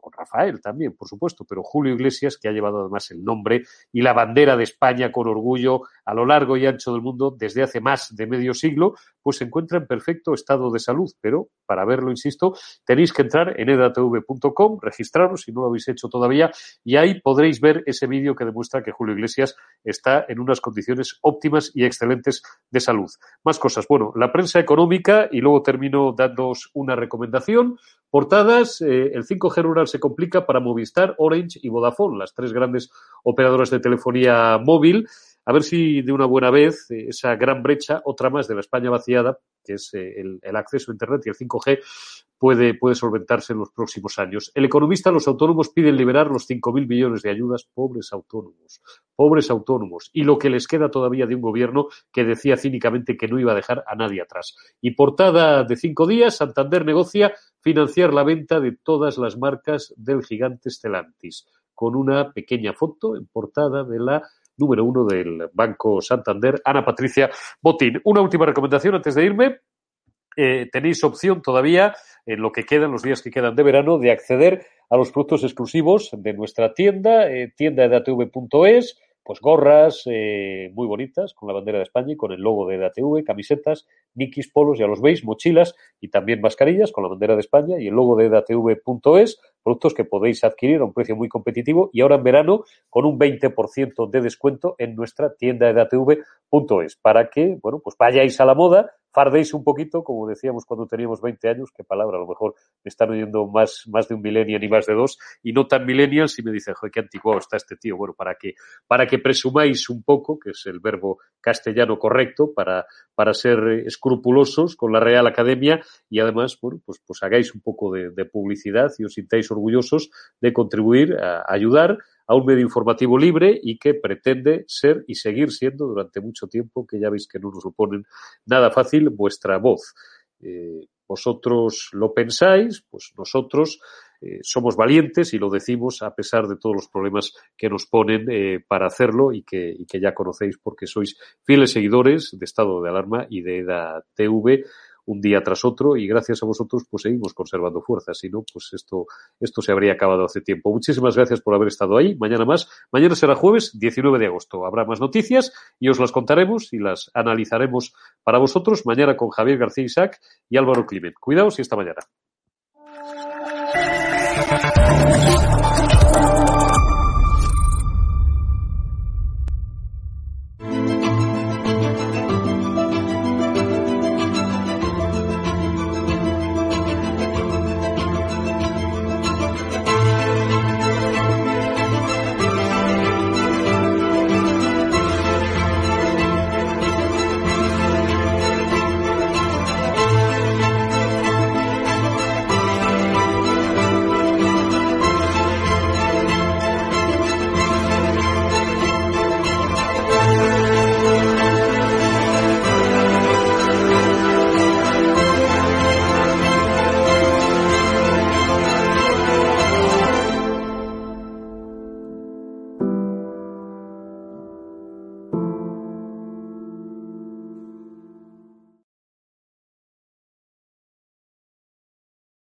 con Rafael también, por supuesto, pero Julio Iglesias, que ha llevado además el nombre y la bandera de España con orgullo a lo largo y ancho del mundo desde hace más de medio siglo, pues se encuentra en perfecto estado de salud. Pero para verlo, insisto, tenéis que entrar en edatv.com, registraros si no lo habéis hecho todavía, y ahí podréis ver ese vídeo que demuestra que Julio Iglesias está en unas condiciones óptimas y excelentes de salud. Más cosas. Bueno, la prensa económica, y luego termino dándoos una recomendación. Portadas, eh, el 5G rural se complica para Movistar, Orange y Vodafone, las tres grandes operadoras de telefonía móvil a ver si de una buena vez eh, esa gran brecha, otra más de la España vaciada, que es eh, el, acceso a Internet y el 5G, puede, puede solventarse en los próximos años. El economista, los autónomos piden liberar los 5.000 millones de ayudas, pobres autónomos, pobres autónomos, y lo que les queda todavía de un gobierno que decía cínicamente que no iba a dejar a nadie atrás. Y portada de cinco días, Santander negocia financiar la venta de todas las marcas del gigante Stellantis, con una pequeña foto en portada de la número uno del Banco Santander, Ana Patricia Botín. Una última recomendación antes de irme. Eh, tenéis opción todavía, en lo que quedan, los días que quedan de verano, de acceder a los productos exclusivos de nuestra tienda, eh, tiendaedatv.es, pues gorras eh, muy bonitas con la bandera de España y con el logo de EDATV, camisetas, nikis, polos, ya los veis, mochilas y también mascarillas con la bandera de España y el logo de EDATV.es, productos que podéis adquirir a un precio muy competitivo y ahora en verano con un 20% de descuento en nuestra tienda EDATV.es para que, bueno, pues vayáis a la moda fardéis un poquito, como decíamos cuando teníamos 20 años, qué palabra, a lo mejor me están oyendo más, más de un millennial y más de dos, y no tan millennials, y me dicen, joder, qué antiguo está este tío. Bueno, para que, para que presumáis un poco, que es el verbo castellano correcto, para, para ser escrupulosos con la Real Academia, y además, bueno, pues, pues hagáis un poco de, de publicidad y os sintáis orgullosos de contribuir a ayudar a un medio informativo libre y que pretende ser y seguir siendo durante mucho tiempo, que ya veis que no nos suponen nada fácil, vuestra voz. Eh, vosotros lo pensáis, pues nosotros eh, somos valientes y lo decimos a pesar de todos los problemas que nos ponen eh, para hacerlo y que, y que ya conocéis porque sois fieles seguidores de Estado de Alarma y de EDA TV un día tras otro y gracias a vosotros pues seguimos conservando fuerzas. Si no, pues esto, esto se habría acabado hace tiempo. Muchísimas gracias por haber estado ahí. Mañana más. Mañana será jueves 19 de agosto. Habrá más noticias y os las contaremos y las analizaremos para vosotros mañana con Javier García Isaac y Álvaro Climent. Cuidaos y hasta mañana.